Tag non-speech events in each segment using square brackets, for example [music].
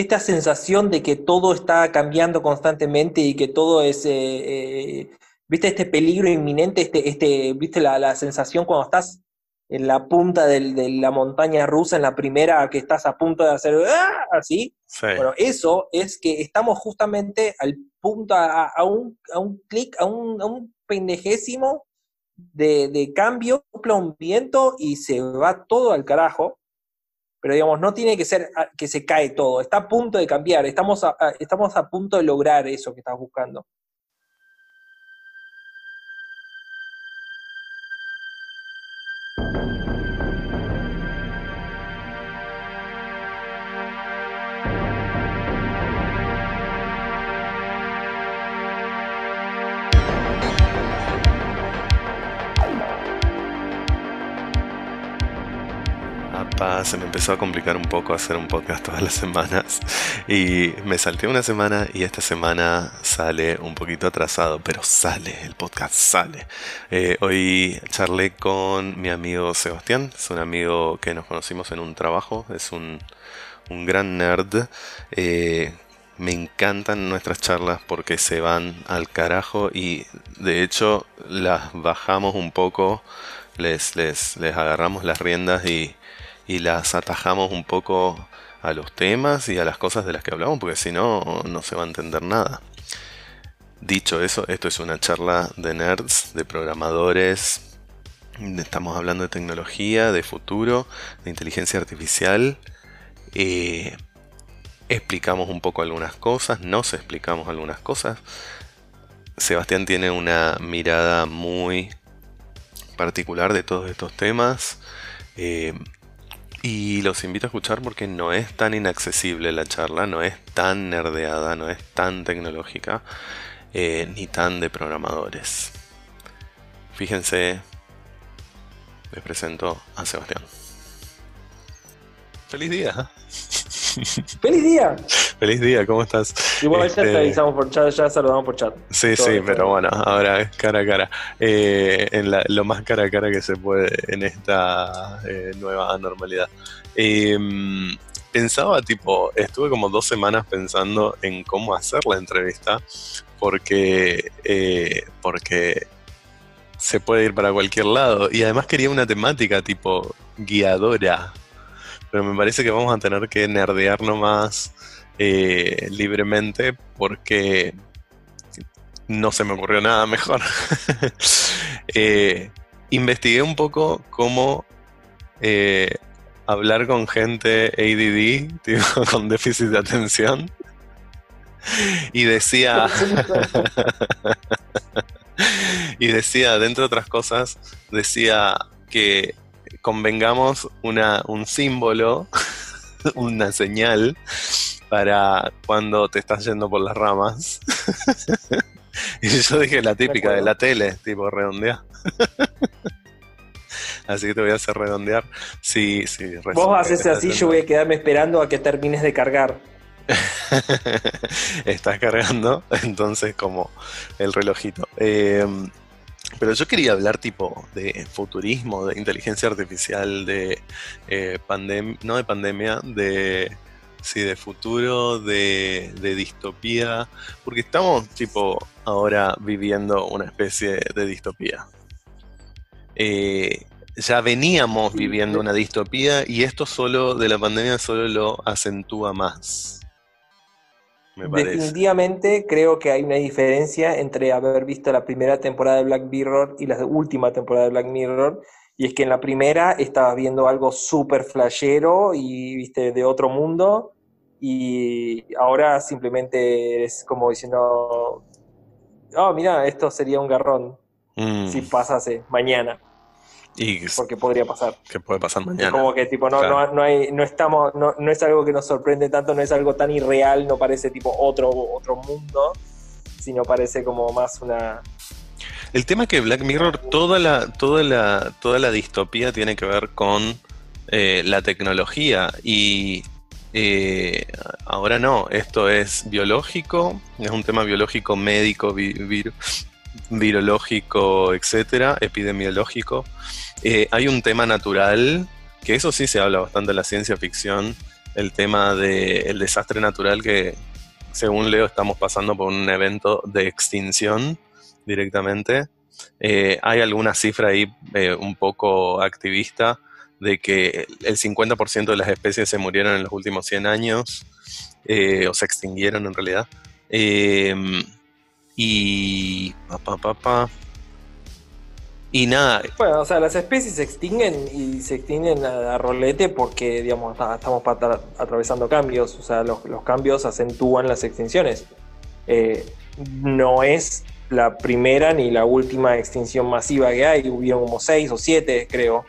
esta sensación de que todo está cambiando constantemente y que todo es, eh, eh, viste, este peligro inminente, este, este, viste, la, la sensación cuando estás en la punta del, de la montaña rusa, en la primera que estás a punto de hacer ¡ah! así. Bueno, eso es que estamos justamente al punto, a, un, a un clic, a un, a un pendejésimo de, de cambio, un viento y se va todo al carajo. Pero digamos, no tiene que ser que se cae todo, está a punto de cambiar, estamos estamos a punto de lograr eso que estás buscando. Se me empezó a complicar un poco hacer un podcast todas las semanas y me salté una semana y esta semana sale un poquito atrasado, pero sale, el podcast sale. Eh, hoy charlé con mi amigo Sebastián, es un amigo que nos conocimos en un trabajo, es un, gran nerd. Eh, me encantan nuestras charlas porque se van al carajo y de hecho las bajamos un poco, les, les, les agarramos las riendas y y las atajamos un poco a los temas y a las cosas de las que hablamos, porque si no, no se va a entender nada. Dicho eso, esto es una charla de nerds, de programadores, estamos hablando de tecnología, de futuro, de inteligencia artificial. Eh, explicamos un poco algunas cosas, nos explicamos algunas cosas. Sebastián tiene una mirada muy particular de todos estos temas. Eh, y los invito a escuchar porque no es tan inaccesible la charla, no es tan nerdeada, no es tan tecnológica, eh, ni tan de programadores. Fíjense, les presento a Sebastián. Feliz día. [laughs] ¡Feliz día! Feliz día, ¿cómo estás? Igual ya te este, avisamos por chat, ya saludamos por chat. Sí, sí, pero bueno, ahora cara a cara. Eh, en lo más cara a cara que se puede en esta eh, nueva normalidad. Em, pensaba, tipo, estuve como dos semanas pensando en cómo hacer la entrevista, porque, eh, porque se puede ir para cualquier lado. Y además quería una temática tipo guiadora pero me parece que vamos a tener que nerdear nomás eh, libremente porque no se me ocurrió nada mejor. [laughs] Eh, investigué un poco cómo eh, hablar con gente ADD, [laughs] con déficit de atención. Y decía. [laughs] y decía, dentro de otras cosas, decía que convengamos una, un símbolo, [laughs] una señal para cuando te estás yendo por las ramas. [laughs] y yo dije la típica de la tele, tipo redondear. así que te voy a hacer redondear. Sí, sí. Vos haces así, yo voy a quedarme esperando a que termines de cargar. [laughs] Estás cargando, entonces como el relojito. Eh, pero yo quería hablar tipo de futurismo, de inteligencia artificial, de eh, pandemia, no de pandemia, de sí, de futuro, de, distopía, porque estamos tipo ahora viviendo una especie de distopía. Eh, ya veníamos viviendo una distopía y esto solo de la pandemia solo lo acentúa más. Definitivamente creo que hay una diferencia entre haber visto la primera temporada de Black Mirror y la última temporada de Black Mirror. Y es que en la primera estabas viendo algo súper flashero y viste de otro mundo. Y ahora simplemente es como diciendo, oh, mira, esto sería un garrón mm. si pasase mañana porque podría pasar. Que puede pasar mañana. Como que tipo, no, no, no, hay, no estamos, no, no, es algo que nos sorprende tanto, no es algo tan irreal, no parece tipo otro, otro mundo, sino parece como más una. El tema es que Black Mirror, toda la, toda la, toda la distopía tiene que ver con eh, la tecnología. Y eh, ahora no, esto es biológico, es un tema biológico, médico, virológico, etcétera, epidemiológico. Eh, hay un tema natural, que eso sí se habla bastante en la ciencia ficción, el tema del desastre natural que, según Leo, estamos pasando por un evento de extinción directamente. Eh, hay alguna cifra ahí eh, un poco activista de que el 50% de las especies se murieron en los últimos 100 años, o se extinguieron en realidad. y... Pa, pa, pa, y nada. Bueno, o sea, las especies se extinguen y se extinguen a, rolete porque, digamos, estamos atravesando cambios. O sea, los, cambios acentúan las extinciones. Eh, no es la primera ni la última extinción masiva que hay. Hubieron como seis o siete, creo,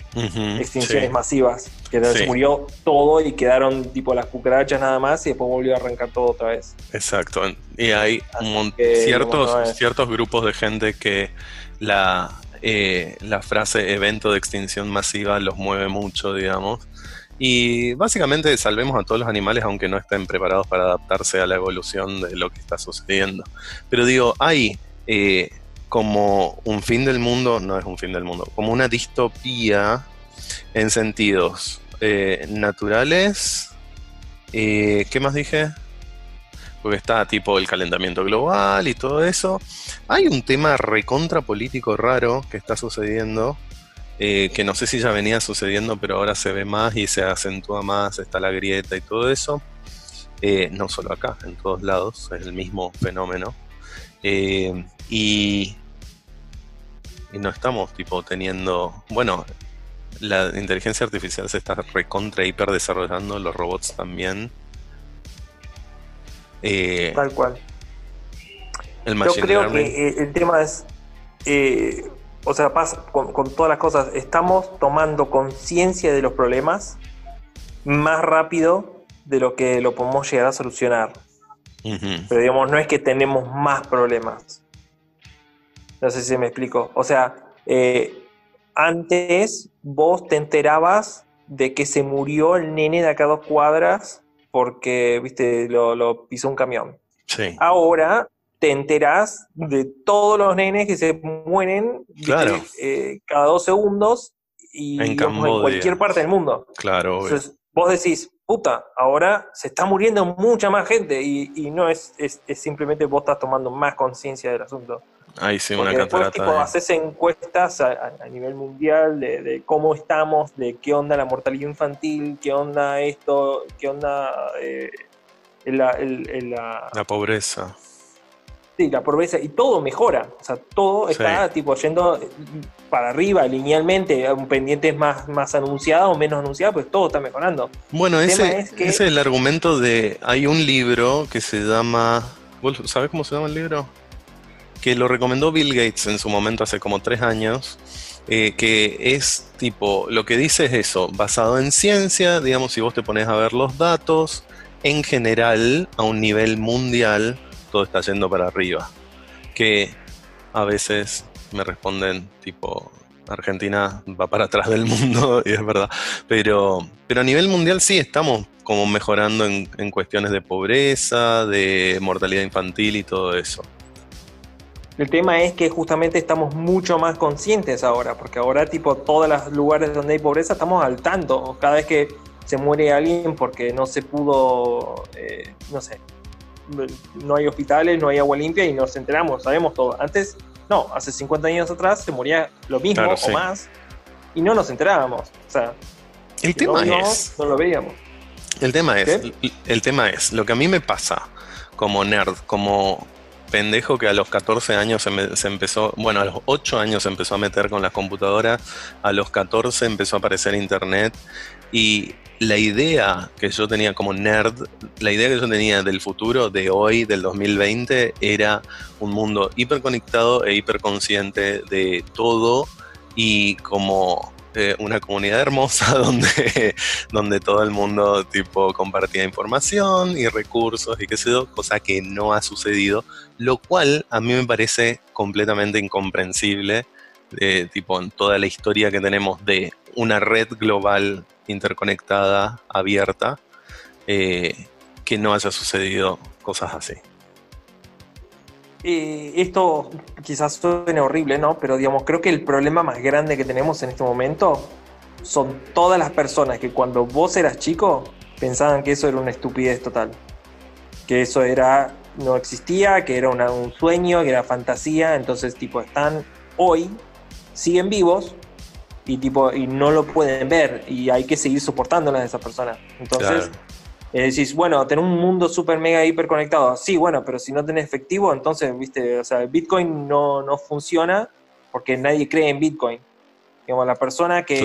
extinciones masivas. Que se murió todo y quedaron tipo las cucarachas nada más y después volvió a arrancar todo otra vez. Exacto. Y hay ciertos, ciertos grupos de gente que la eh, la frase evento de extinción masiva los mueve mucho, digamos. Y básicamente salvemos a todos los animales aunque no estén preparados para adaptarse a la evolución de lo que está sucediendo. Pero digo, hay eh, como un fin del mundo, no es un fin del mundo, como una distopía en sentidos eh, naturales. ¿Qué más dije? Porque está tipo el calentamiento global y todo eso. Hay un tema recontra político raro que está sucediendo, eh, que no sé si ya venía sucediendo, pero ahora se ve más y se acentúa más, está la grieta y todo eso. Eh, no solo acá, en todos lados, es el mismo fenómeno. Eh, y, no estamos tipo teniendo, bueno, la inteligencia artificial se está recontra hiper desarrollando, los robots también. Eh, Tal cual. Yo creo que eh, el tema es, eh, o sea, pasa con, todas las cosas, estamos tomando conciencia de los problemas más rápido de lo que lo podemos llegar a solucionar. Pero digamos, no es que tenemos más problemas. No sé si me explico. O sea, antes vos te enterabas de que se murió el nene de acá a dos cuadras porque, viste, lo, pisó un camión. Sí. Ahora te enterás de todos los nenes que se mueren eh, cada dos segundos y en, cualquier parte del mundo. Claro. Entonces, vos decís, puta, ahora se está muriendo mucha más gente y, no es, es, simplemente vos estás tomando más conciencia del asunto. Ahí sí, una después, tipo, haces encuestas a, nivel mundial de, cómo estamos, de qué onda la mortalidad infantil, qué onda esto, qué onda eh, la, la, pobreza. Sí, la pobreza, y todo mejora. O sea, todo está tipo yendo para arriba linealmente, pendientes más, más anunciada o menos anunciada, pues todo está mejorando. Bueno, ese es, ese es el argumento de. Hay un libro que se llama. ¿Sabes cómo se llama el libro? Que lo recomendó Bill Gates en su momento hace como tres años, eh, que es tipo, lo que dice es eso, basado en ciencia, digamos, si vos te pones a ver los datos, en general, a un nivel mundial, todo está yendo para arriba. Que a veces me responden tipo, Argentina va para atrás del mundo, [laughs] y es verdad. Pero, pero a nivel mundial sí estamos como mejorando en, en cuestiones de pobreza, de mortalidad infantil y todo eso. El tema es que justamente estamos mucho más conscientes ahora, porque ahora tipo todos los lugares donde hay pobreza estamos al tanto. Cada vez que se muere alguien porque no se pudo, eh, no sé, no hay hospitales, no hay agua limpia y nos enteramos, sabemos todo. Antes, no, hace 50 años atrás se moría lo mismo o más y no nos enterábamos. O sea, el tema es... No, lo veíamos. El tema es, el tema es, lo que a mí me pasa como nerd, como pendejo que a los 14 años se, empezó, bueno, a los 8 años se empezó a meter con las computadoras, a los 14 empezó a aparecer internet y la idea que yo tenía como nerd, la idea que yo tenía del futuro de hoy, del 2020, era un mundo hiperconectado e hiperconsciente de todo y como eh, una comunidad hermosa [laughs] donde, donde todo el mundo tipo compartía información y recursos y qué sé yo, cosa que no ha sucedido, lo cual a mí me parece completamente incomprensible, eh, tipo en toda la historia que tenemos de una red global interconectada, abierta, eh, que no haya sucedido cosas así. Eh, esto quizás suene horrible, ¿no? Pero digamos, creo que el problema más grande que tenemos en este momento son todas las personas que cuando vos eras chico pensaban que eso era una estupidez total. Que eso era no existía, que era un sueño, que era fantasía, entonces tipo están hoy, siguen vivos y tipo y no lo pueden ver y hay que seguir soportándolas a esas personas. Entonces, eh, decís, bueno, tener un mundo súper mega hiper conectado, sí, bueno, pero si no tenés efectivo, entonces, viste, o sea, Bitcoin no, no funciona porque nadie cree en Bitcoin. Digamos, la persona que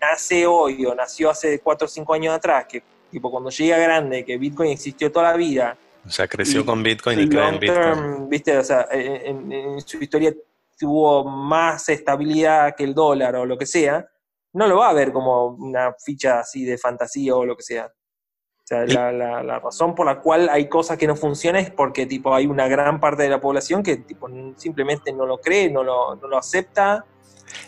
nace hoy o nació hace 4 o 5 años atrás, que tipo cuando llega grande, que Bitcoin existió toda la vida. O sea, creció con Bitcoin y, cree en Bitcoin. Viste, o sea, en, su historia tuvo más estabilidad que el dólar o lo que sea, no lo va a ver como una ficha así de fantasía o lo que sea. O sea, la, la, razón por la cual hay cosas que no funcionan es porque tipo, hay una gran parte de la población que tipo, simplemente no lo cree, no lo, no lo acepta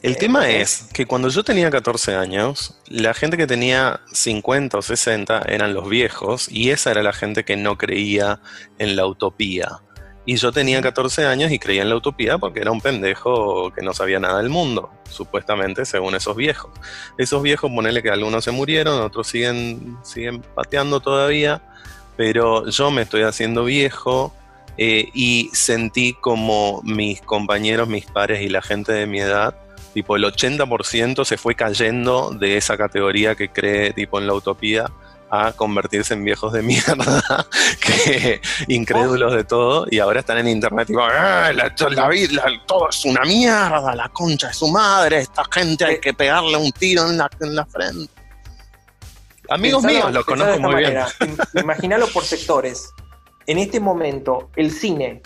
el eh, tema es que cuando yo tenía 14 años, la gente que tenía 50 o 60 eran los viejos y esa era la gente que no creía en la utopía. Y yo tenía 14 años y creía en la utopía porque era un pendejo que no sabía nada del mundo, supuestamente, según esos viejos. Esos viejos, ponele que algunos se murieron, otros siguen, siguen pateando todavía, pero yo me estoy haciendo viejo eh, y sentí como mis compañeros, mis pares y la gente de mi edad tipo el 80% se fue cayendo de esa categoría que cree tipo en la utopía a convertirse en viejos de mierda, [laughs] que incrédulos de todo, y ahora están en internet tipo, ah, la, vida, todo es una mierda, la concha de su madre, esta gente hay que pegarle un tiro en la, en la frente. Amigos míos, lo conozco muy bien. Imagínalo por sectores. En este momento, el cine,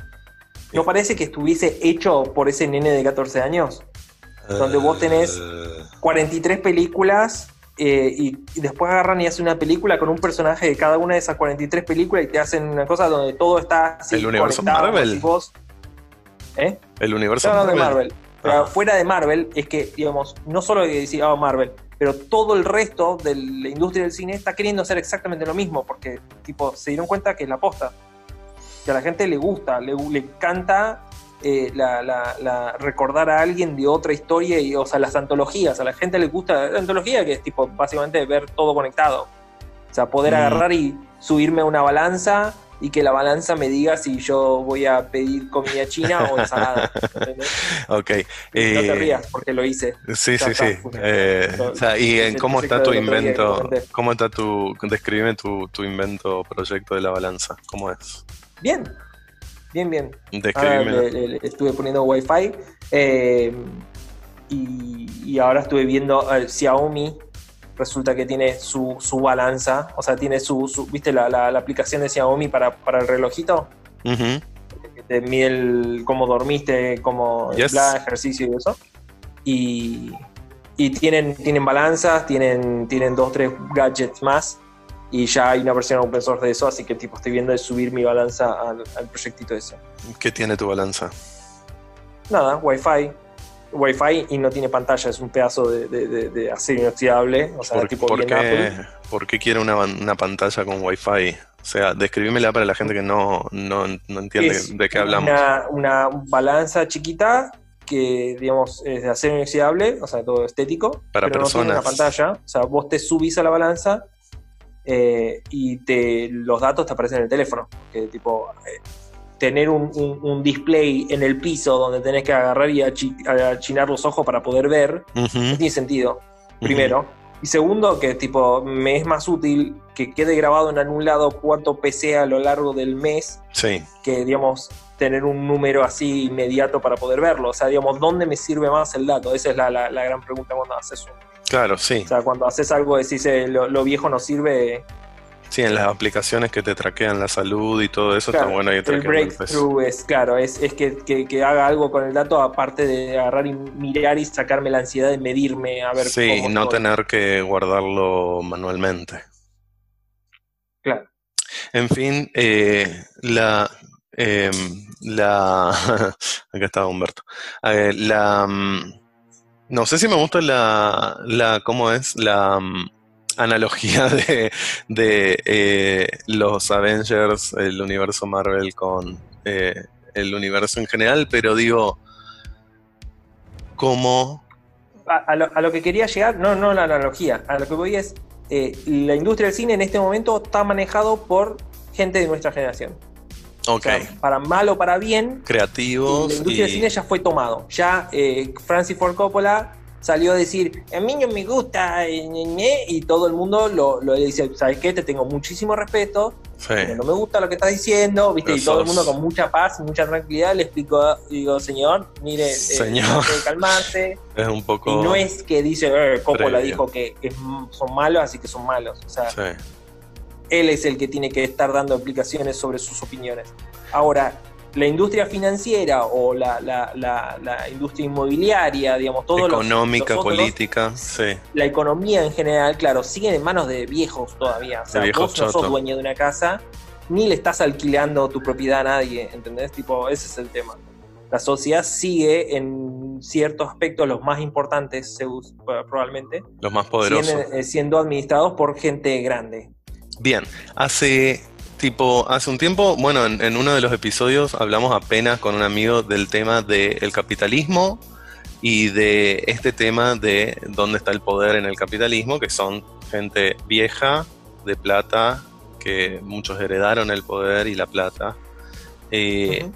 ¿no parece que estuviese hecho por ese nene de 14 años? donde vos tenés 43 eh. películas eh, y, después agarran y hacen una película con un personaje de cada una de esas 43 películas y te hacen una cosa donde todo está así. El universo Marvel. ¿Eh? El universo Marvel. de Marvel. Pero fuera de Marvel es que, digamos, no solo que decía oh, Marvel, pero todo el resto de la industria del cine está queriendo hacer exactamente lo mismo, porque tipo se dieron cuenta que es la posta. Que a la gente le gusta, le, le encanta eh, la, recordar a alguien de otra historia, y, o sea, las antologías. A la gente le gusta la antología, que es tipo básicamente ver todo conectado. O sea, poder agarrar y subirme a una balanza y que la balanza me diga si yo voy a pedir comida china o ensalada. [laughs] ok. no te eh, rías porque lo hice. Sí, sí, sí. Eh, o sea, ¿Y en cómo está tu invento? ¿Cómo está tu... Describime tu, tu invento proyecto de la balanza? ¿Cómo es? Bien, bien, bien. le, estuve poniendo Wi-Fi eh, y, ahora estuve viendo Xiaomi. Resulta que tiene su, balanza, o sea, tiene su, ¿viste la, aplicación de Xiaomi para, el relojito? Te mide cómo dormiste, cómo el ejercicio y eso. Y, tienen, tienen balanzas, tienen, tienen dos, tres gadgets más y ya hay una versión open source de eso, así que tipo estoy viendo de subir mi balanza al, proyectito ese. ¿Qué tiene tu balanza? Nada, Wi-Fi. Wi-Fi y no tiene pantalla, es un pedazo de, de, acero inoxidable. O sea, ¿Por, tipo ¿por qué, ¿por qué quiere una, una, pantalla con Wi-Fi? O sea, describímela para la gente que no, no, no entiende de qué hablamos. Una, una balanza chiquita que, digamos, es de acero inoxidable, o sea, todo estético. Para pero personas. No tiene una pantalla. O sea, vos te subís a la balanza eh, y te, los datos te aparecen en el teléfono. Que tipo, eh, tener un, display en el piso donde tenés que agarrar y achinar los ojos para poder ver, no tiene sentido, primero. Y segundo, que tipo, me es más útil que quede grabado en algún lado cuánto PC a lo largo del mes, que digamos, tener un número así inmediato para poder verlo. O sea, digamos, ¿dónde me sirve más el dato? Esa es la, la gran pregunta cuando haces un Claro, sí. O sea, cuando haces algo decís eh, lo, viejo no sirve. Sí, en las aplicaciones que te traquean la salud y todo eso está bueno. el breakthrough es, claro, es, es que, haga algo con el dato aparte de agarrar y mirar y sacarme la ansiedad de medirme a ver Sí, no tener que guardarlo manualmente. Claro. En fin, eh, la, em, la, [laughs] acá estaba Humberto, eh, la, mm, no sé si me gusta la, la ¿cómo es? La mm, analogía [laughs] de, de eh, los Avengers, el universo Marvel con eh, el universo en general, pero digo, ¿cómo? A, lo, a, lo, que quería llegar, no, no la analogía, a lo que voy es, eh, la industria del cine en este momento está manejado por gente de nuestra generación. Ok. O sea, para mal o para bien, Creativos. la industria del y- cine ya fue tomado. Ya eh, Francis Ford Coppola salió a decir, a mí no me gusta, eh, ñe, ñe", y todo el mundo lo, lo dice, ¿sabes qué? Te tengo muchísimo respeto, Sí. pero no me gusta lo que estás diciendo, ¿viste? Y todo el mundo con mucha paz y mucha tranquilidad le explico, digo, señor, mire, eh, Señor. [laughs] de calmarse. Es un poco. Y no es que dice, eh, Coppola Previo. dijo que son malos, así que son malos. O sea, Sí. Él es el que tiene que estar dando explicaciones sobre sus opiniones. Ahora, la industria financiera o la, la- la- la industria inmobiliaria, digamos, todo Económica, los otros, política. Sí. la economía en general, claro, siguen en manos de viejos todavía. O sea, vos no sos dueño de una casa, ni le estás alquilando tu propiedad a nadie, ¿entendés? Tipo, ese es el tema. La sociedad sigue en ciertos aspectos, los más importantes, probablemente, Los más poderosos. siendo, eh, siendo administrados por gente grande. Bien, hace tipo, hace un tiempo, bueno, en, en uno de los episodios hablamos apenas con un amigo del tema del capitalismo y de este tema de dónde está el poder en el capitalismo, que son gente vieja, de plata, que muchos heredaron el poder y la plata. Eh,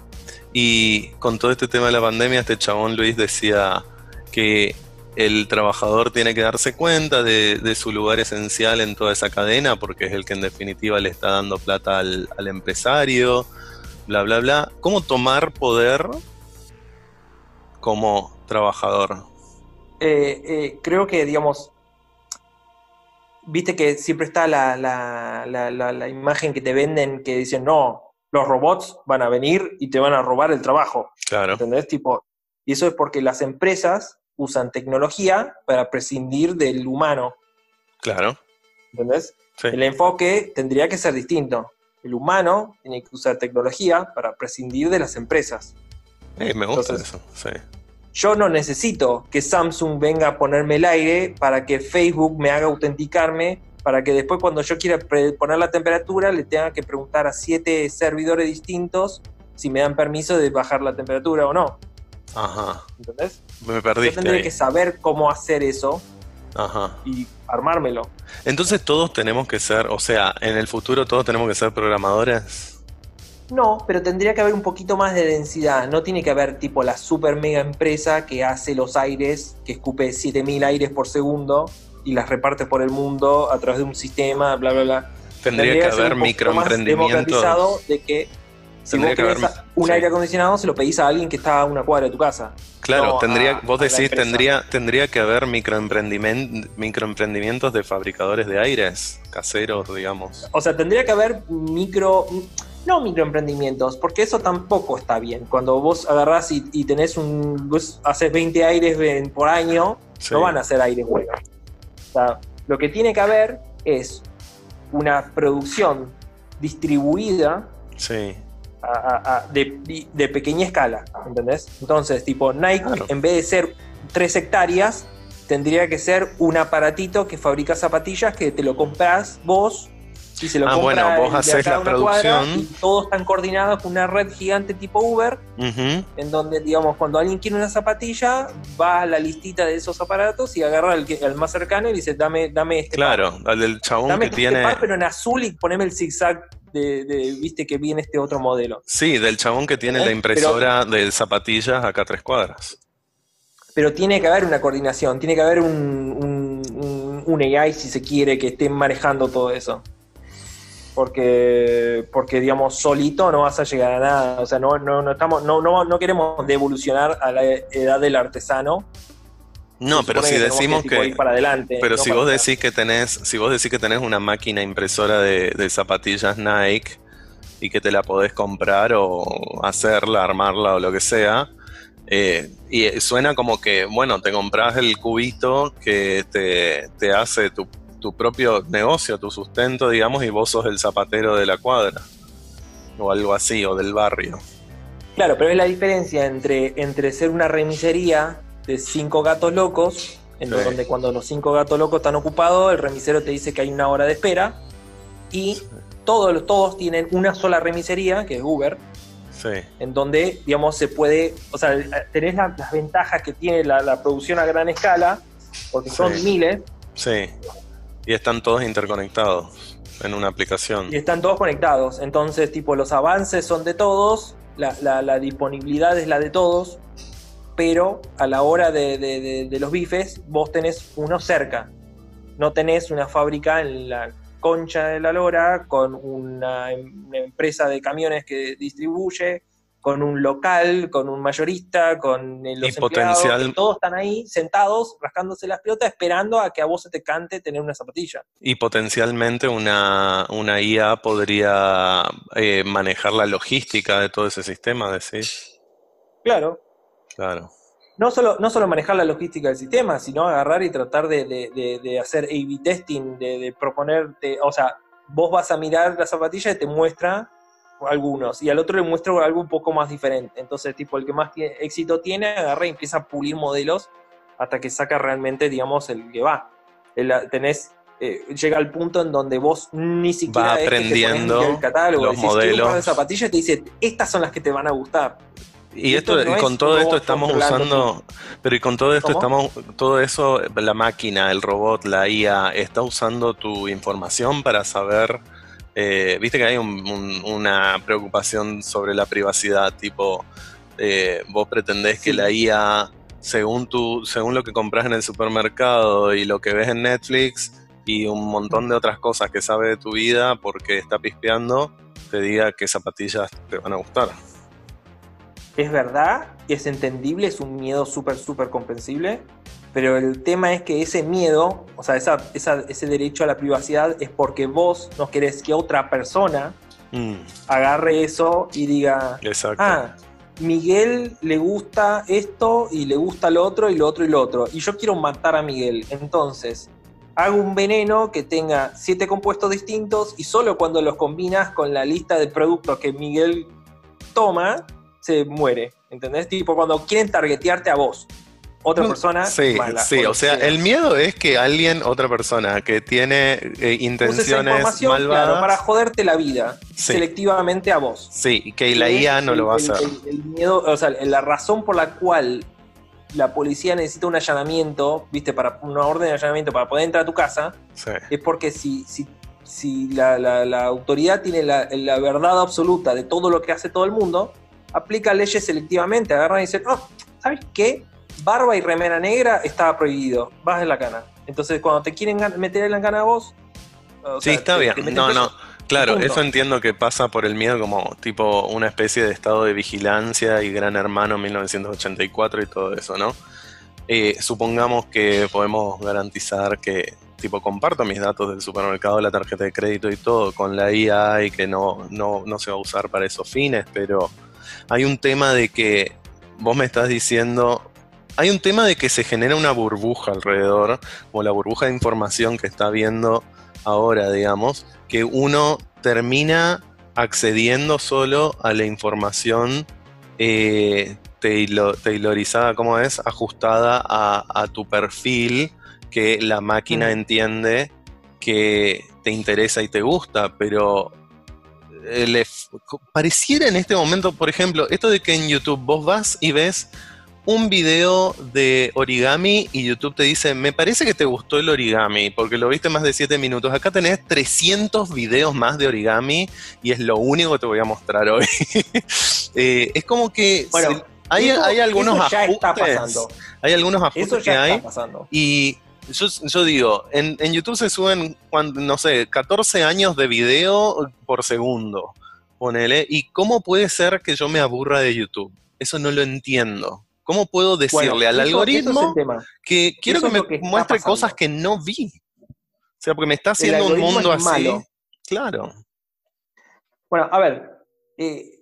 y con todo este tema de la pandemia, este chabón Luis decía que el trabajador tiene que darse cuenta de, de su lugar esencial en toda esa cadena, porque es el que en definitiva le está dando plata al, al empresario, bla, bla, bla. ¿Cómo tomar poder como trabajador? Eh, eh, creo que, digamos, viste que siempre está la, la- la- la- la imagen que te venden que dicen, no, los robots van a venir y te van a robar el trabajo. Claro, ¿Entendés? Tipo, y eso es porque las empresas usan tecnología para prescindir del humano. claro. ¿Entendés? Sí. El enfoque tendría que ser distinto. El humano tiene que usar tecnología para prescindir de las empresas. Eh, me gusta Entonces- eso. Sí. Yo no necesito que Samsung venga a ponerme el aire para que Facebook me haga autenticarme, para que después cuando yo quiera poner la temperatura le tenga que preguntar a siete servidores distintos si me dan permiso de bajar la temperatura o no. Ajá. ¿Entendés? Me Yo perdiste tendría ahí. que saber cómo hacer eso Ajá. y armármelo. Entonces todos tenemos que ser, o sea, en el futuro todos tenemos que ser programadores. No, pero tendría que haber un poquito más de densidad. No tiene que haber tipo la super mega empresa que hace los aires, que escupe 7000 aires por segundo y las reparte por el mundo a través de un sistema, bla, bla, bla. Tendría que ser haber más democratizado de que si vos querés un sí. aire acondicionado se lo pedís a alguien que está a una cuadra de tu casa. Claro, no tendría, a- vos decís, tendría, tendría que haber microemprendimientos, microemprendimientos de fabricadores de aires caseros, digamos. O sea, tendría que haber micro. No microemprendimientos, porque eso tampoco está bien. Cuando vos agarrás y, y tenés un. Vos haces 20 aires por año, Sí. no van a ser aires buenos. O sea, lo que tiene que haber es una producción distribuida Sí, a- de, de pequeña escala, ¿entendés? Entonces, tipo, Nike, Claro. en vez de ser 3 hectáreas, tendría que ser un aparatito que fabrica zapatillas que te lo compras vos y se lo Ah, compra bueno, vos de acá a la una cuadra, producción. y todos están coordinados con una red gigante tipo Uber, en donde, digamos, cuando alguien quiere una zapatilla, va a la listita de esos aparatos y agarra al, que- al más cercano y dice, dame, dame este par. Claro, al del chabón Dame que este tiene. par, pero en azul y poneme el zigzag de, de- viste, que viene este otro modelo. Sí, del chabón que tiene ¿Eh? la impresora de zapatillas acá a tres cuadras. pero tiene que haber una coordinación, tiene que haber un, un- un- un AI, si se quiere, que esté manejando todo eso. Porque, porque, digamos, solito no vas a llegar a nada. O sea, no, no, no, estamos, no, no, no queremos devolucionar a la edad del artesano. No, pero si decimos que. ir para adelante. Pero no si vos atrás. decís que tenés, si vos decís que tenés una máquina impresora de, de zapatillas Nike y que te la podés comprar o hacerla, armarla o lo que sea, eh, y suena como que, bueno, te compras el cubito que te, te hace tu, tu propio negocio, tu sustento, digamos, y vos sos el zapatero de la cuadra. O algo así, o del barrio. Claro, pero es la diferencia entre, entre ser una remisería de cinco gatos locos, en Sí. donde cuando los cinco gatos locos están ocupados, el remisero te dice que hay una hora de espera, y todos, todos tienen una sola remisería, que es Uber, Sí, en donde, digamos, se puede, o sea, tenés la- las ventajas que tiene la, la producción a gran escala, porque son Sí. miles, sí, Y están todos interconectados en una aplicación. Y están todos conectados. Entonces, tipo, los avances son de todos, la, disponibilidad es la de todos, pero a la hora de, los bifes, vos tenés uno cerca. No tenés una fábrica en la concha de la lora con una, una empresa de camiones que distribuye con un local, con un mayorista, con los empleados, todos están ahí sentados, rascándose las pelotas, esperando a que a vos se te cante tener una zapatilla. Y potencialmente una, una IA podría eh, manejar la logística de todo ese sistema, decís. Claro. Claro. No solo, no solo manejar la logística del sistema, sino agarrar y tratar de, de hacer A-B testing, de, proponerte, o sea, vos vas a mirar la zapatilla y te muestra algunos, y al otro le muestro algo un poco más diferente. Entonces, tipo, el que más éxito tiene, agarra y empieza a pulir modelos hasta que saca realmente, digamos, el que va. tenés, eh, llega al punto en donde vos ni siquiera va aprendiendo el catálogo, los modelos. de zapatillas te dice, estas son las que te van a gustar. Y, esto, con todo esto estamos usando, pero y con todo esto estamos, todo eso, la máquina, el robot, la IA, está usando tu información para saber eh, viste que hay una preocupación sobre la privacidad, tipo, eh, vos pretendés que la IA, según, tu, según lo que compras en el supermercado y lo que ves en Netflix y un montón de otras cosas que sabe de tu vida porque está pispeando, te diga qué zapatillas te van a gustar. Es verdad, es entendible, es un miedo súper, súper comprensible, pero el tema es que ese miedo, o sea, ese derecho a la privacidad es porque vos no querés que otra persona mm. agarre eso y diga, Exacto. ah, Miguel le gusta esto y le gusta lo otro y lo otro y lo otro. Y yo quiero matar a Miguel. Entonces, hago un veneno que tenga siete compuestos distintos y solo cuando los combinas con la lista de productos que Miguel toma, se muere. ¿Entendés? Tipo cuando quieren targetearte a vos otra persona. Sí, sí, o sea, el miedo es que alguien, otra persona que tiene eh, intenciones malvadas. para joderte la vida selectivamente a vos. Sí, y que la IA no lo va a hacer. El, miedo, o sea, la razón por la cual la policía necesita un allanamiento, viste, para una orden de allanamiento para poder entrar a tu casa, es porque si, si, si la, la, autoridad tiene la, la verdad absoluta de todo lo que hace todo el mundo, aplica leyes selectivamente, agarran y dicen, oh, ¿sabes qué? Barba y remera negra estaba prohibido, vas en la cana. Entonces, cuando te quieren meter en la cana a vos. sí, está bien. No, no. Claro, eso entiendo que pasa por el miedo como tipo una especie de estado de vigilancia y Gran Hermano 1984 y todo eso, ¿no? Eh, supongamos que podemos garantizar que tipo comparto mis datos del supermercado, la tarjeta de crédito y todo con la IA y que no, no, no se va a usar para esos fines, pero hay un tema de que vos me estás diciendo hay un tema de que se genera una burbuja alrededor, como la burbuja de información que está viendo ahora, digamos, que uno termina accediendo solo a la información eh, taylorizada, ¿cómo es? Ajustada a, tu perfil que la máquina mm. entiende que te interesa y te gusta, pero eh, pareciera en este momento, por ejemplo, esto de que en YouTube vos vas y ves un video de origami y YouTube te dice, me parece que te gustó el origami porque lo viste más de 7 minutos. Acá tenés 300 videos más de origami y es lo único que te voy a mostrar hoy. [laughs] Eh, es como que hay, algunos ajustes. Hay algunos ajustes que hay. Y yo, digo, en, en, YouTube se suben, no sé, 14 años de video por segundo. Ponele. ¿Y cómo puede ser que yo me aburra de YouTube? Eso no lo entiendo. ¿Cómo puedo decirle al algoritmo que quiero que me muestre cosas que no vi? O sea, porque me está haciendo un mundo así. Claro. Bueno, a ver. Eh,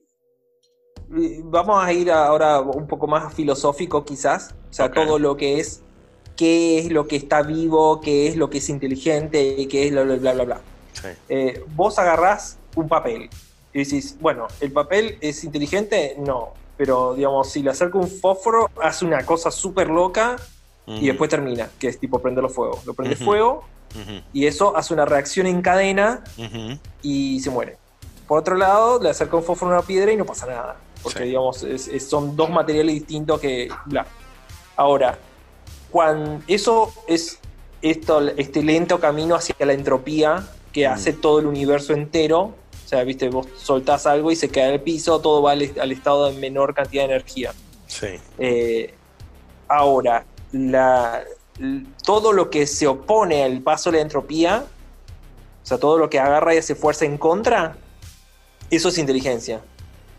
vamos a ir ahora un poco más filosófico, quizás. O sea, todo lo que es qué es lo que está vivo, qué es lo que es inteligente, qué es bla, bla, bla, bla. Eh, vos agarrás un papel y decís, bueno, ¿el papel es inteligente? No pero digamos, si le acerco un fósforo, hace una cosa súper loca y después termina, que es tipo prenderlo fuego. Lo prende fuego y eso hace una reacción en cadena y se muere. Por otro lado, le acerco un fósforo a una piedra y no pasa nada, porque digamos, son dos materiales distintos que... Bla. Ahora, cuando eso es esto, este lento camino hacia la entropía que hace todo el universo entero. O sea, viste, vos soltás algo y se cae al piso, todo va al, al estado de menor cantidad de energía. Sí. Eh, ahora, la- todo lo que se opone al paso de la entropía, o sea, todo lo que agarra y hace fuerza en contra, eso es inteligencia.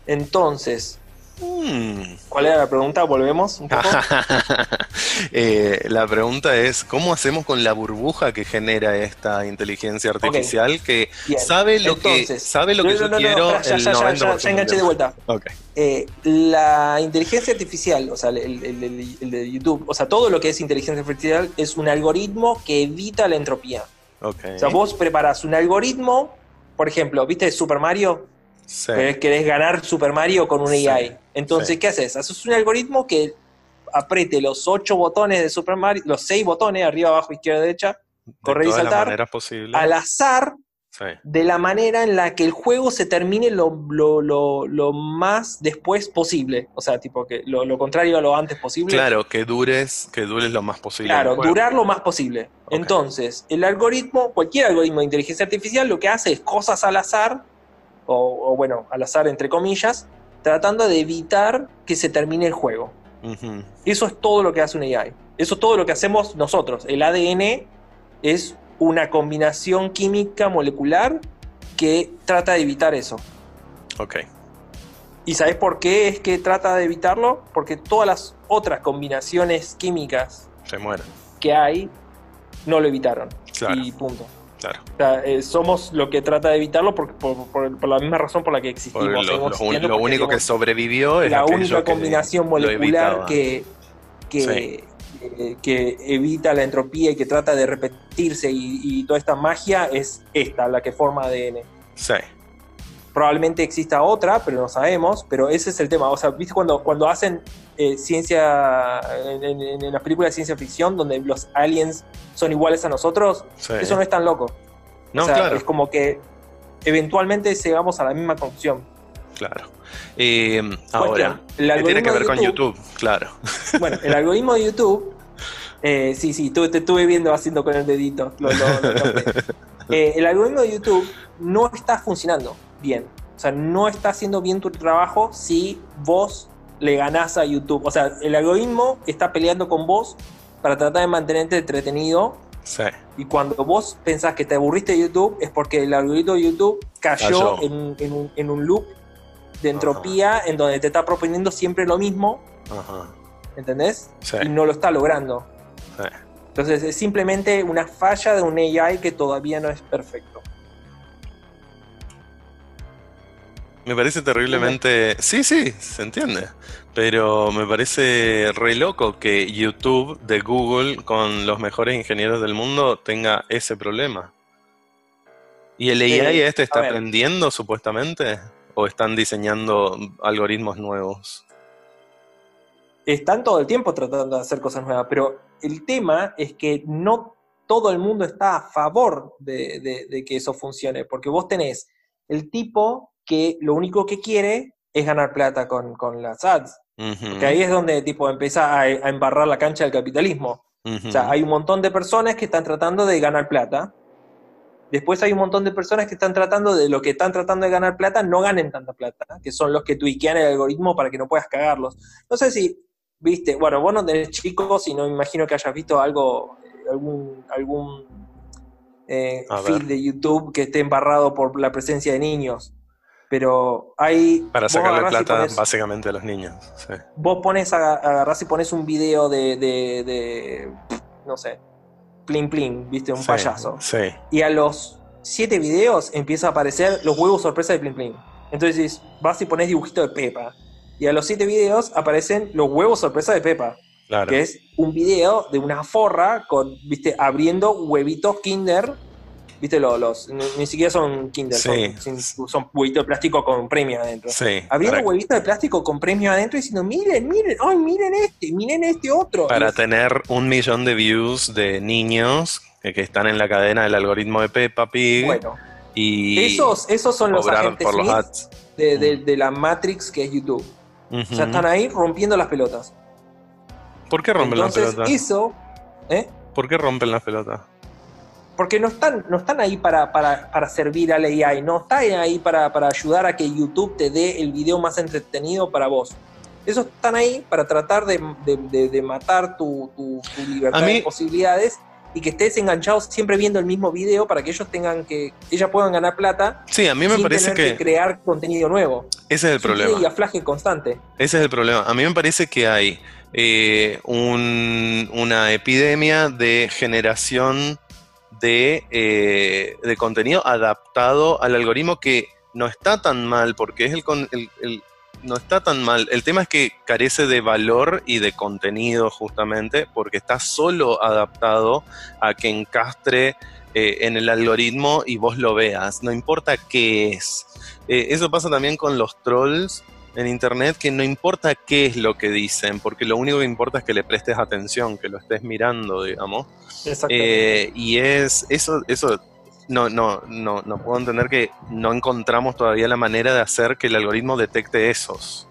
Entonces, Mm. ¿cuál era la pregunta? ¿Volvemos un poco? [laughs] Eh, la pregunta es, ¿cómo hacemos con la burbuja que genera esta inteligencia artificial que Bien. sabe lo que sabe lo que yo no, no, quiero ya, el ya, ya, 90% ya, ya enganché de vuelta. Ok. Eh, la inteligencia artificial, o sea, el, el- el- el de YouTube, o sea, todo lo que es inteligencia artificial es un algoritmo que evita la entropía. Ok. O sea, vos preparás un algoritmo, por ejemplo, ¿viste Super Mario? Sí. Querés, querés ganar Super Mario con un Sí, AI. Entonces, sí. ¿qué haces? Haces un algoritmo que apriete los ocho botones de Super Mario, los seis botones, arriba, abajo, izquierda, derecha, De correr y saltar, al azar, Sí. de la manera en la que el juego se termine lo, lo- lo- lo más después posible. O sea, tipo que lo, contrario a lo antes posible. Claro, que dures, que dures lo más posible. Claro, durar lo más posible. Entonces, el algoritmo, cualquier algoritmo de inteligencia artificial, lo que hace es cosas al azar, o, o bueno, al azar entre comillas, tratando de evitar que se termine el juego. Eso es todo lo que hace un AI. Eso es todo lo que hacemos nosotros. El ADN es una combinación química molecular que trata de evitar eso. Ok. ¿Y sabes por qué es que trata de evitarlo? Porque todas las otras combinaciones químicas Se mueren. que hay no lo evitaron. Claro. Y punto. Claro. O sea, eh, somos lo que trata de evitarlo por, por- por- por la misma razón por la que existimos. lo, existiendo único que sobrevivió es la única combinación molecular que, que, Sí. eh, que evita la entropía y que trata de repetirse y, y toda esta magia es esta, la que forma ADN. Sí. Probablemente exista otra, pero no sabemos, pero ese es el tema. O sea, ¿viste cuando, cuando hacen eh, ciencia, en, en- en las películas de ciencia ficción, donde los aliens son iguales a nosotros? sí. Eso no es tan loco. No, o sea, claro. es como que eventualmente llegamos a la misma conclusión. Claro. Eh, ahora, el ¿qué tiene que ver con YouTube? Claro. Bueno, el algoritmo de YouTube, eh, sí, sí, tú, te estuve viendo haciendo con el dedito. lo- lo- lo noté. [laughs] Eh, el algoritmo de YouTube no está funcionando bien. O sea, no está haciendo bien tu trabajo si vos le ganás a YouTube. O sea, el algoritmo está peleando con vos para tratar de mantenerte entretenido. Sí. Y cuando vos pensás que te aburriste de YouTube, es porque el algoritmo de YouTube cayó, Cayó. En, en un, en un loop de entropía en donde te está proponiendo siempre lo mismo. Ajá. ¿Entendés? Sí. y no lo está logrando. Sí. Entonces es simplemente una falla de un AI que todavía no es perfecto. Me parece terriblemente... Sí, sí, se entiende. Pero me parece re loco que YouTube de Google, con los mejores ingenieros del mundo, tenga ese problema. ¿Y el AI Eh, este está aprendiendo supuestamente? ¿O están diseñando algoritmos nuevos? Están todo el tiempo tratando de hacer cosas nuevas, pero el tema es que no todo el mundo está a favor de, de- de que eso funcione, porque vos tenés el tipo que lo único que quiere es ganar plata con, con las ads. Porque ahí es donde tipo empieza a, a embarrar la cancha del capitalismo. O sea, hay un montón de personas que están tratando de ganar plata. Después hay un montón de personas que están tratando de lo que están tratando de ganar plata, no ganen tanta plata, que son los que tuiquean el algoritmo para que no puedas cagarlos. No sé si viste, bueno, vos no tenés chicos y no me imagino que hayas visto algo, algún, algún eh, feed de YouTube que esté embarrado por la presencia de niños. Pero hay. Para sacarle plata básicamente a los niños. Sí. vos pones, agarrás y pones un video de, de, de, no sé, plin plin, viste, un Sí, payaso. Sí. Y a los siete videos empieza a aparecer los huevos sorpresa de plin plin. Entonces vas y pones dibujito de Pepa. Y a los siete videos aparecen los huevos sorpresa de Pepa, Claro. que es un video de una forra con, viste, abriendo huevitos Kinder. Viste, los, los ni, ni siquiera son Kinder, Sí. son, sin- son huevitos de plástico con premio adentro Sí. abriendo huevitos de plástico con premios adentro y diciendo, miren, miren, ay, miren este, miren este otro. Para tener un millón de views de niños que, que están en la cadena del algoritmo de Peppa Pig bueno, y esos, esos son los agentes por los Smith ads. de, de- de la Matrix que es YouTube. Ujú. O sea, están ahí rompiendo las pelotas. ¿Por qué rompen la Entonces, pelota? eso, ¿eh? ¿Por qué rompen la pelota? Porque no están, no están ahí para, para, para servir al AI, no están ahí para, para ayudar a que YouTube te dé el video más entretenido para vos. Esos están ahí para tratar de, de, de, matar tu, tu, tu libertad mí- de posibilidades y que estés enganchado siempre viendo el mismo video para que ellos tengan que, ellas puedan ganar plata Sí, a mí me sin parece tener que crear contenido nuevo. ese es el problema. y aflaje constante. Ese es el problema. A mí me parece que hay eh, un- una epidemia de generación de, eh, de contenido adaptado al algoritmo que no está tan mal, porque es el, con- el- el- no está tan mal. El tema es que carece de valor y de contenido justamente, porque está solo adaptado a que encastre eh, en el algoritmo y vos lo veas. No importa qué es. Eh, eso pasa también con los trolls en internet que no importa qué es lo que dicen, porque lo único que importa es que le prestes atención, que lo estés mirando, digamos. Exactamente. Eh, y es eso, eso no, no, no, no puedo entender que no encontramos todavía la manera de hacer que el algoritmo detecte esos.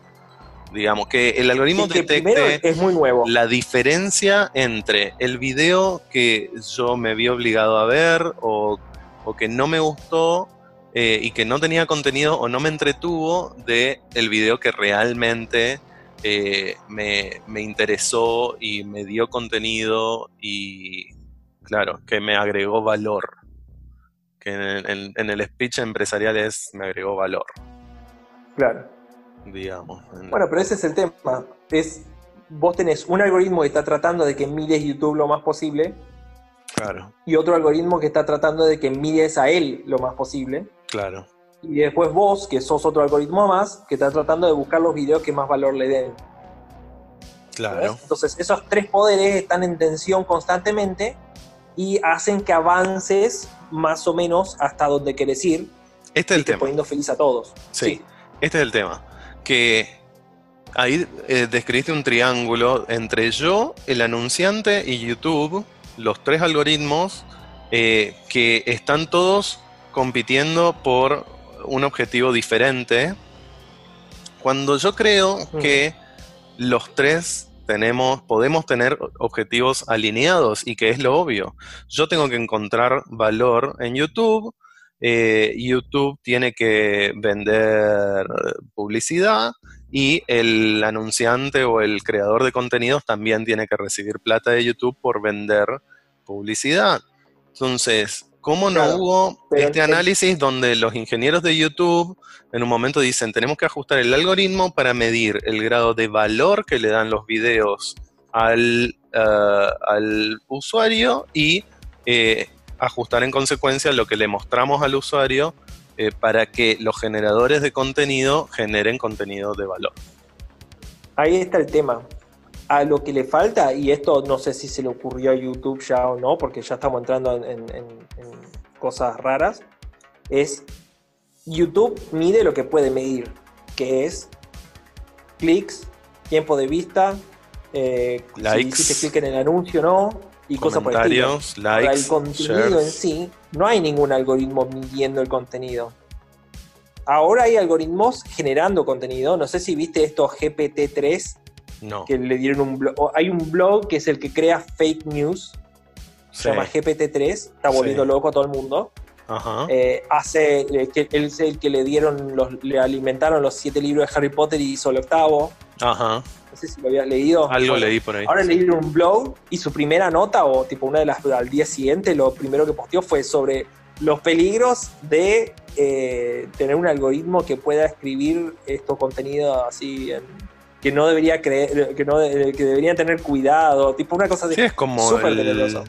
Digamos, que el algoritmo que detecte es muy nuevo. la diferencia entre el video que yo me vi obligado a ver o, o que no me gustó eh, y que no tenía contenido o no me entretuvo de el video que realmente eh, me, me interesó y me dio contenido y claro, que me agregó valor. Que en, en- en el speech empresarial es me agregó valor, Claro. digamos. Bueno, pero ese es el tema. Es, vos tenés un algoritmo que está tratando de que mires YouTube lo más posible claro, y otro algoritmo que está tratando de que mires a él lo más posible. Claro, Y después vos, que sos otro algoritmo más, que está tratando de buscar los videos que más valor le den. claro. ¿ves? Entonces, esos tres poderes están en tensión constantemente y hacen que avances más o menos hasta donde querés ir, Este es el tema. poniendo feliz a todos. Sí. Este es el tema. Que ahí eh, describiste un triángulo entre yo, el anunciante y YouTube, los tres algoritmos eh, que están todos compitiendo por un objetivo diferente. Cuando yo creo que los tres tenemos, podemos tener objetivos alineados y que es lo obvio. Yo tengo que encontrar valor en YouTube, eh, YouTube tiene que vender publicidad y el anunciante o el creador de contenidos también tiene que recibir plata de YouTube por vender publicidad. Entonces, ¿cómo no Claro, hubo este análisis donde los ingenieros de YouTube en un momento dicen, tenemos que ajustar el algoritmo para medir el grado de valor que le dan los videos al, eh, al usuario y eh, ajustar en consecuencia lo que le mostramos al usuario eh, para que los generadores de contenido generen contenido de valor. Ahí está el tema. A lo que le falta, y esto no sé si se le ocurrió a YouTube ya o no, porque ya estamos entrando en, en- en- en cosas raras, es YouTube mide lo que puede medir, que es clics, tiempo de vista, eh, Likes. si hiciste clic en el anuncio o no, y cosas por el estilo. Para el contenido en sí, no hay ningún algoritmo midiendo el contenido. Ahora hay algoritmos generando contenido. No sé si viste esto GPT-3, No. que le dieron un blog. Hay un blog que es el que crea fake news. Se Sí. llama GPT-3. Está volviendo Sí. loco a todo el mundo. Ajá. Eh, hace, eh, que él es el que le dieron, los, le alimentaron los siete libros de Harry Potter y hizo el octavo. Ajá. No sé si lo habías leído. Algo leí por ahí. Ahora leí un blog y su primera nota, o tipo una de las al día siguiente, lo primero que posteó fue sobre los peligros de eh, tener un algoritmo que pueda escribir estos contenidos así en- que no debería creer, que no de- que deberían tener cuidado, tipo una cosa así. Sí, es como súper el, peligroso.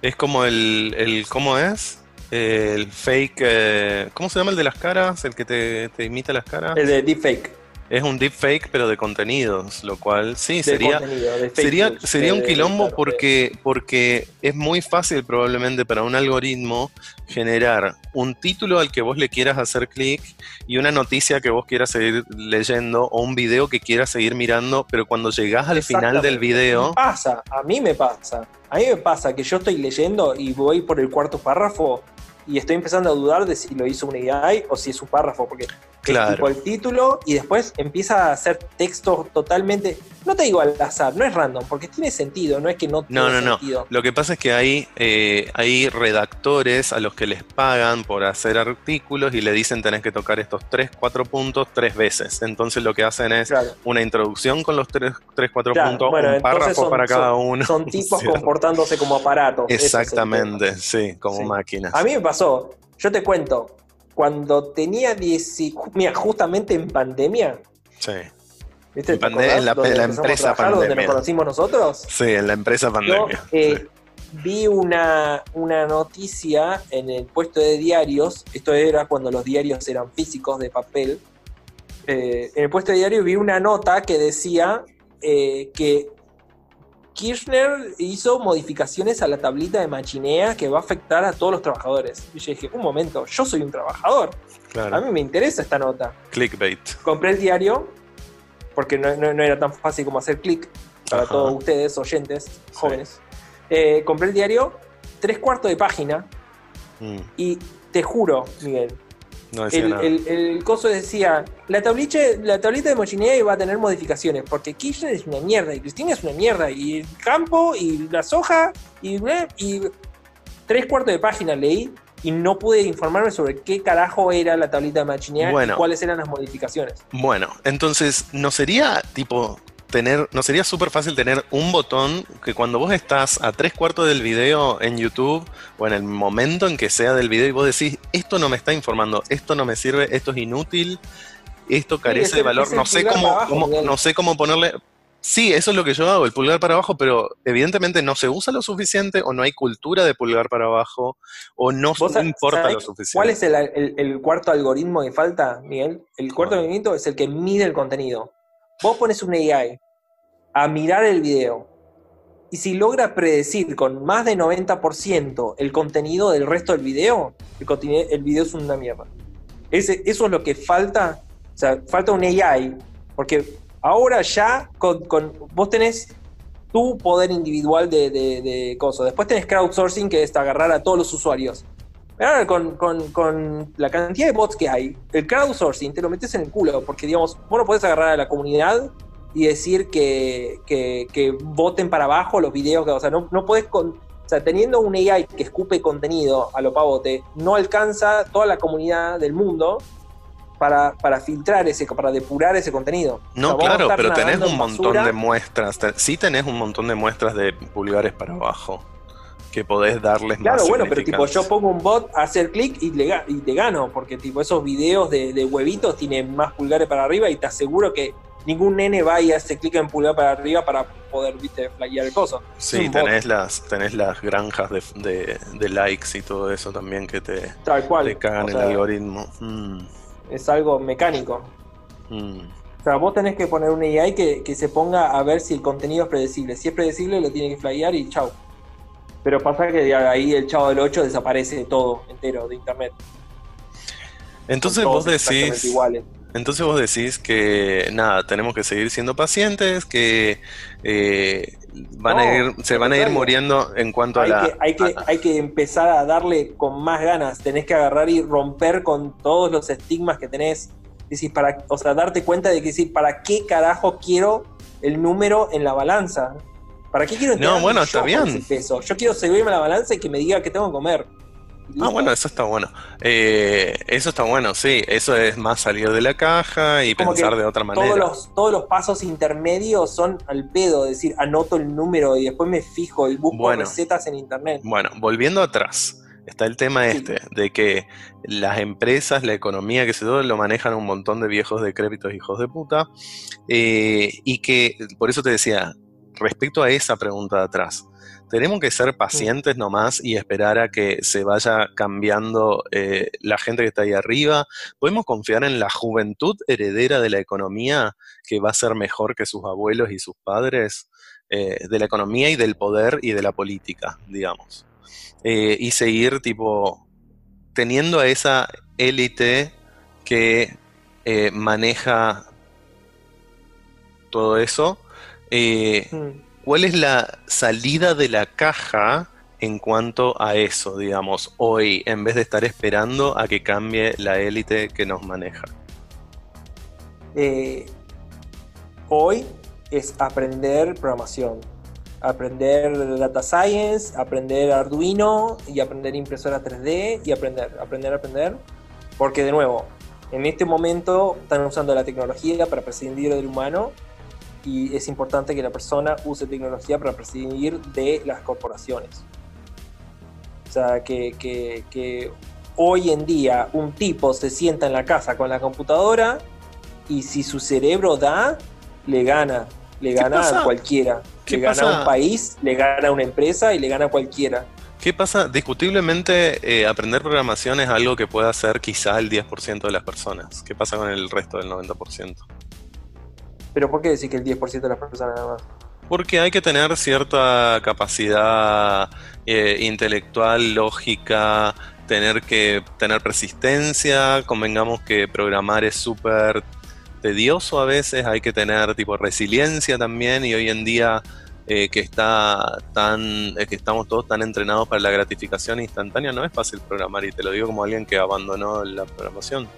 es como el, el ¿cómo es? El fake, eh, ¿cómo se llama el de las caras? El que te, te imita las caras. El de deepfake. Es un deepfake pero de contenidos, lo cual sí, de sería, sería, news, sería un quilombo claro, porque, porque es muy fácil probablemente para un algoritmo generar un título al que vos le quieras hacer clic y una noticia que vos quieras seguir leyendo o un video que quieras seguir mirando, pero cuando llegás al final del video... Me pasa, a mí me pasa. A mí me pasa que yo estoy leyendo y voy por el cuarto párrafo y estoy empezando a dudar de si lo hizo una AI o si es un párrafo, porque Claro. Tipo el título y después empieza a hacer textos totalmente, no te digo al azar, no es random, porque tiene sentido, no es que no tiene No, no, no. sentido. Lo que pasa es que hay, eh, hay redactores a los que les pagan por hacer artículos y le dicen tenés que tocar estos tres, cuatro puntos tres veces. Entonces lo que hacen es Claro. una introducción con los tres, tres cuatro Claro, puntos, bueno, un párrafo son- para cada uno. Son tipos [laughs] comportándose como aparatos. Exactamente, sí, como Sí. máquinas. A mí me pasó, yo te cuento, cuando tenía 10, mira, justamente en pandemia, Sí. ¿viste? En ¿Te pande- acordás? en la- empresa trabajar, Donde pandemia. nos conocimos nosotros. Sí, en la empresa Yo pandemia. eh, vi una, una noticia en el puesto de diarios, esto era cuando los diarios eran físicos de papel, eh, en el puesto de diario vi una nota que decía eh, que Kirchner hizo modificaciones a la tablita de machinea que va a afectar a todos los trabajadores. Y yo dije, un momento, yo soy un trabajador, claro. a mí me interesa esta nota. Clickbait. Compré el diario, porque no, no- no era tan fácil como hacer clic para Ajá. todos ustedes, oyentes, jóvenes. Eh, compré el diario, tres cuartos de página, Mm, y te juro, Miguel, no el, el- el coso decía, la tablita, la tablita de mochinea iba a tener modificaciones, porque Kirchner es una mierda, y Cristina es una mierda, y el campo, y la soja, y, y tres cuartos de página leí, y no pude informarme sobre qué carajo era la tablita de Bueno. y cuáles eran las modificaciones. Bueno, entonces, ¿no sería tipo tener, no sería súper fácil tener un botón que cuando vos estás a tres cuartos del video en YouTube o en el momento en que sea del video y vos decís, esto no me está informando, esto no me sirve, esto es inútil, esto es carece de valor, no sé cómo, abajo, no sé cómo ponerle. Sí, eso es lo que yo hago, el pulgar para abajo, pero evidentemente no se usa lo suficiente o no hay cultura de pulgar para abajo o no, ¿Vos no sab- importa lo suficiente. ¿Cuál es el, el- el cuarto algoritmo que falta, Miguel? El cuarto algoritmo es el que mide el contenido. Vos pones un AI a mirar el video y si logra predecir con más de 90% el contenido del resto del video, el, el video es una mierda. Ese, eso es lo que falta. O sea, falta un AI. Porque ahora ya con, con- vos tenés tu poder individual de, de, de cosas. Después tenés crowdsourcing, que es agarrar a todos los usuarios. Ahora, con, con- con la cantidad de bots que hay, el crowdsourcing te lo metes en el culo, porque digamos, vos no podés agarrar a la comunidad y decir que, que, que voten para abajo los videos, que, o sea, no, no podés con, o sea, teniendo un AI que escupe contenido a lo pavote, no alcanza toda la comunidad del mundo para, para filtrar ese, para depurar ese contenido. No, O sea, claro, pero tenés un montón basura. de muestras. sí tenés un montón de muestras de pulgares para abajo que podés darles Claro, más bueno, pero tipo, yo pongo un bot a hacer clic y, le y te gano, porque tipo, esos videos de, de huevitos tienen más pulgares para arriba y te aseguro que ningún nene va y hace clic en pulgar para arriba para poder, viste, flyar el coso. Sí, bot. tenés las, tenés las granjas de, de- de likes y todo eso también que te, Tal cual. te cagan O el algoritmo. Mm, Es algo mecánico. mm. O sea, vos tenés que poner un AI que, que se ponga a ver si el contenido es predecible. Si es predecible, lo tiene que flyar y chau. Pero pasa que de ahí el chavo del 8 desaparece todo entero de internet. Entonces vos decís, iguales. entonces vos decís que nada, tenemos que seguir siendo pacientes, que eh, van No, a ir, se van a ir muriendo en cuanto hay, a la. que, hay, que, a- hay que empezar a darle con más ganas. Tenés que agarrar y romper con todos los estigmas que tenés. Decir, para, o sea, darte cuenta de que ¿para qué carajo quiero el número en la balanza? ¿Para qué quiero No, bueno, yo está bien. peso? Yo quiero subirme a la balanza y que me diga qué tengo que comer. Ah, bueno, eso está bueno. Eh, eso está bueno, sí. Eso es más salir de la caja y Como pensar de otra manera. Todos los, todos los pasos intermedios son al pedo, es decir, anoto el número y después me fijo y busco Bueno. recetas en internet. Bueno, volviendo atrás, está el tema Sí. este de que las empresas, la economía, que se todo, lo manejan un montón de viejos decrépitos hijos de puta. eh, y que, por eso te decía, respecto a esa pregunta de atrás, tenemos que ser pacientes nomás y esperar a que se vaya cambiando eh, la gente que está ahí arriba. ¿Podemos confiar en la juventud heredera de la economía que va a ser mejor que sus abuelos y sus padres? eh, de la economía y del poder y de la política, digamos. Eh, y seguir tipo teniendo a esa élite que eh, maneja todo eso. Eh, Mm. ¿Cuál es la salida de la caja en cuanto a eso, digamos, hoy, en vez de estar esperando a que cambie la élite que nos maneja? Eh, hoy es aprender programación, aprender data science, aprender Arduino y aprender impresora 3D y aprender, aprender, aprender. Porque de nuevo, en este momento están usando la tecnología para prescindir del humano y es importante que la persona use tecnología para prescindir de las corporaciones. O sea, que, que hoy en día un tipo se sienta en la casa con la computadora y si su cerebro da, le gana. Le gana a cualquiera. Le gana a un país, le gana a una empresa y le gana a cualquiera. ¿Qué pasa? Discutiblemente, eh, aprender programación es algo que puede hacer quizá el 10% de las personas. ¿Qué pasa con el resto del 90%? ¿Pero por qué decir que el 10% de las personas nada más? Porque hay que tener cierta capacidad eh, intelectual, lógica, tener que tener persistencia, convengamos que programar es súper tedioso a veces, hay que tener tipo resiliencia también y hoy en día eh, que está tan eh, que estamos todos tan entrenados para la gratificación instantánea no es fácil programar y te lo digo como alguien que abandonó la programación.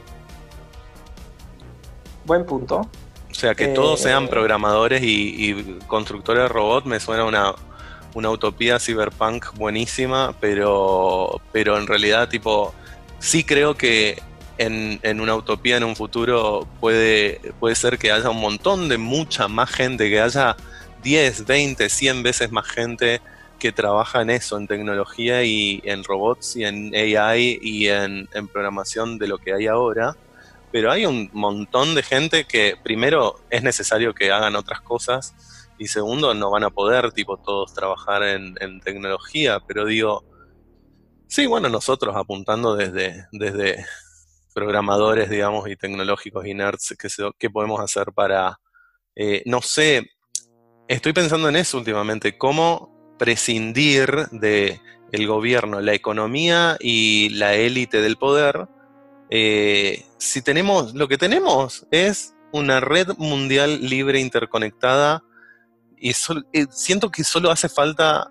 Buen punto. O sea, que todos sean eh, programadores y, constructores de robots me suena una, una utopía cyberpunk buenísima, pero, pero en realidad tipo sí creo que en, una utopía, en un futuro, puede, puede ser que haya un montón de mucha más gente, que haya 10, 20, 100 veces más gente que trabaja en eso, en tecnología y en robots y en AI y en, programación de lo que hay ahora. Pero hay un montón de gente que primero es necesario que hagan otras cosas y segundo no van a poder tipo todos trabajar en, tecnología. Pero digo, sí, bueno, nosotros apuntando desde, desde, programadores, digamos, y tecnológicos y nerds, qué, podemos hacer para, eh, no sé, estoy pensando en eso últimamente, cómo prescindir de el gobierno, la economía y la élite del poder, eh, si tenemos, lo que tenemos es una red mundial libre, interconectada, y eh, siento que solo hace falta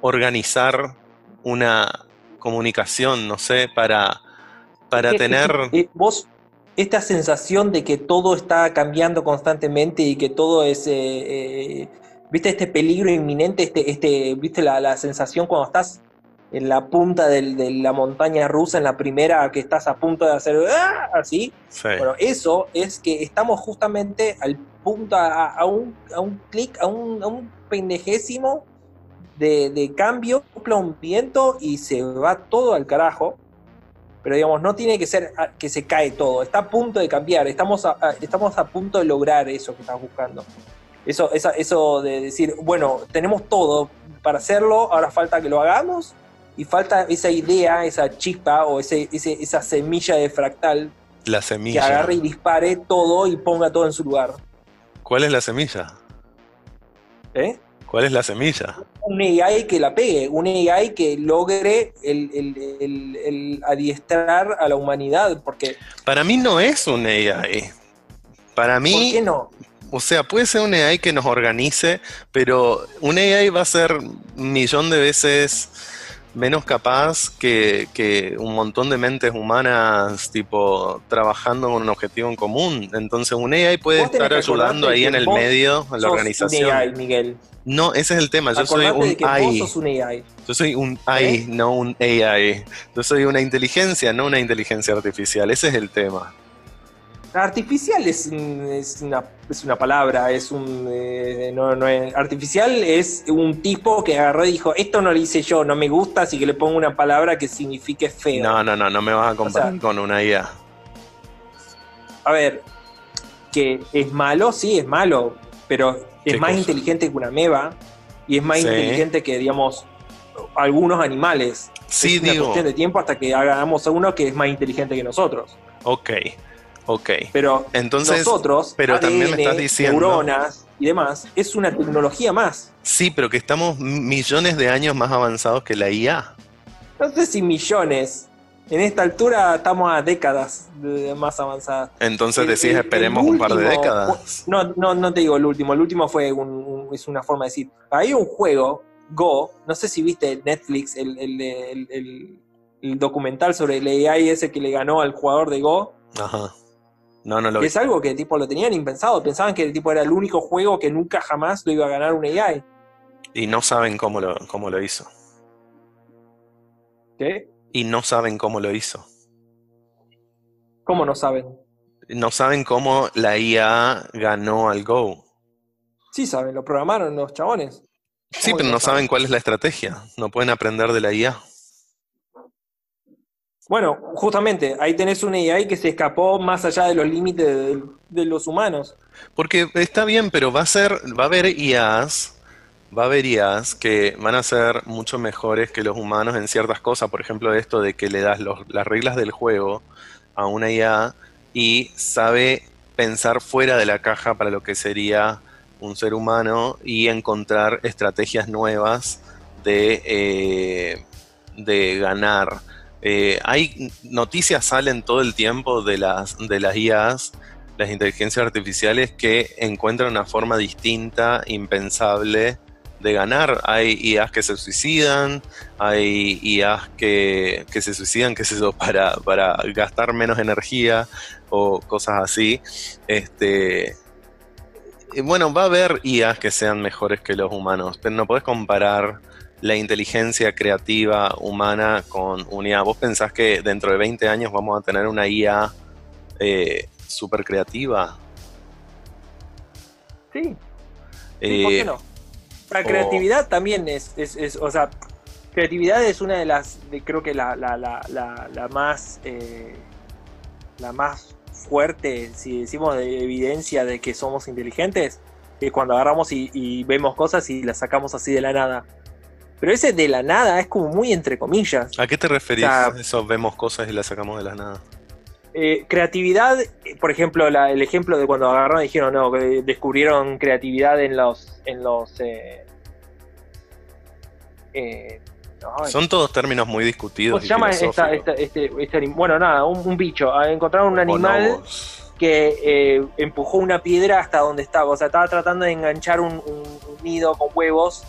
organizar una comunicación, no sé, para para tener... Eh, vos, esta sensación de que todo está cambiando constantemente y que todo es... Eh, ¿Viste este peligro inminente? Este, este, ¿Viste la, sensación cuando estás en la punta de la montaña rusa, en la primera, que estás a punto de hacer ¡ah! así? Bueno, eso es que estamos justamente al punto, a, un, a un clic, a un, a un pendejésimo de, de cambio, un viento y se va todo al carajo pero digamos, no tiene que ser que se cae todo, está a punto de cambiar, estamos a, estamos a punto de lograr eso que estás buscando. Eso, eso de decir, bueno, tenemos todo para hacerlo, ahora falta que lo hagamos y falta esa idea, esa chispa o ese, esa semilla de fractal la semilla. que agarre y dispare todo y ponga todo en su lugar. ¿Cuál es la semilla? ¿Eh? ¿Cuál es la semilla? Un AI que la pegue, un AI que logre el, adiestrar a la humanidad, porque... Para mí no es un AI. Para mí... ¿Por qué no? O sea, puede ser un AI que nos organice, pero un AI va a ser un millón de veces menos capaz que, un montón de mentes humanas, tipo, trabajando con un objetivo en común. Entonces, un AI puede estar ayudando ahí en el medio, en la organización. Un AI, Miguel. No, ese es el tema. Yo soy un AI. Yo soy un AI, ¿Eh? no un AI. Yo soy una inteligencia, no una inteligencia artificial. Ese es el tema. Artificial es, es, una, es una, palabra, es un. Eh, no, no es, artificial es un tipo que agarró y dijo: Esto no lo hice yo, no me gusta, así que le pongo una palabra que signifique feo. No, no, no, no me vas a comparar con una IA. A ver, que es malo, sí, es malo, pero es más inteligente que una meba y es más inteligente que, digamos, algunos animales. Sí, es una cuestión de tiempo hasta que hagamos a uno que es más inteligente que nosotros. Ok. Ok. Pero Entonces, nosotros, pero también me estás diciendo, neuronas y demás, es una tecnología más. Sí, pero que estamos millones de años más avanzados que la IA. No sé si millones. En esta altura estamos a décadas más avanzadas. Entonces decís, esperemos un par de décadas. No, no, no te digo el último. El último fue un, es una forma de decir. Hay un juego, Go, no sé si viste Netflix, el, el, el documental sobre el AI ese que le ganó al jugador de Go. Ajá No, no lo Que vi. es algo que tipo lo tenían impensado. Pensaban que el tipo era el único juego que nunca jamás lo iba a ganar un AI. Y no saben cómo lo, cómo lo hizo. ¿Qué? Y no saben cómo lo hizo. ¿Cómo no saben? No saben cómo la IA ganó al Go. Sí saben, lo programaron los chabones. Sí, ¿Cómo que pero no saben? cuál es la estrategia. No pueden aprender de la IA. Bueno, justamente, ahí tenés un AI que se escapó más allá de los límites de, los humanos. Porque está bien, pero va a ser, va a haber IAs, va a haber IAs que van a ser mucho mejores que los humanos en ciertas cosas. Por ejemplo, esto de que le das las reglas del juego a una IA y sabe pensar fuera de la caja para lo que sería un ser humano y encontrar estrategias nuevas de, eh, de ganar. Eh, hay noticias salen todo el tiempo de las, de las IAs las inteligencias artificiales que encuentran una forma distinta, impensable de ganar. Hay IAs que se suicidan, hay IAs que, que se suicidan, qué sé yo, [laughs] para, para gastar menos energía o cosas así. Este, y bueno, va a haber IAs que sean mejores que los humanos, pero no podés comparar la inteligencia creativa humana con una IA. ¿Vos pensás que dentro de 20 años vamos a tener una IA eh, súper creativa? Sí, sí, ¿por Eh, qué no? La o- creatividad también es, es, es- o sea, creatividad es una de las, de- creo que la, la, la, la, la más, eh, la más fuerte, si decimos de evidencia de que somos inteligentes, es cuando agarramos y, y vemos cosas y las sacamos así de la nada. Pero ese de la nada es como muy entre comillas. ¿A qué te referís? O sea- Eso vemos cosas y las sacamos de la nada. Eh, creatividad, por ejemplo, la- el ejemplo de cuando agarraron y dijeron, no, que descubrieron creatividad en los, en los, eh, eh, Son todos términos muy discutidos. ¿cómo se llama esta, filosóficos. esta- este, este bueno, nada, un, un bicho, Ah, encontraron un animal que eh, empujó una piedra hasta donde estaba, o sea, estaba tratando de enganchar un, un- un nido con huevos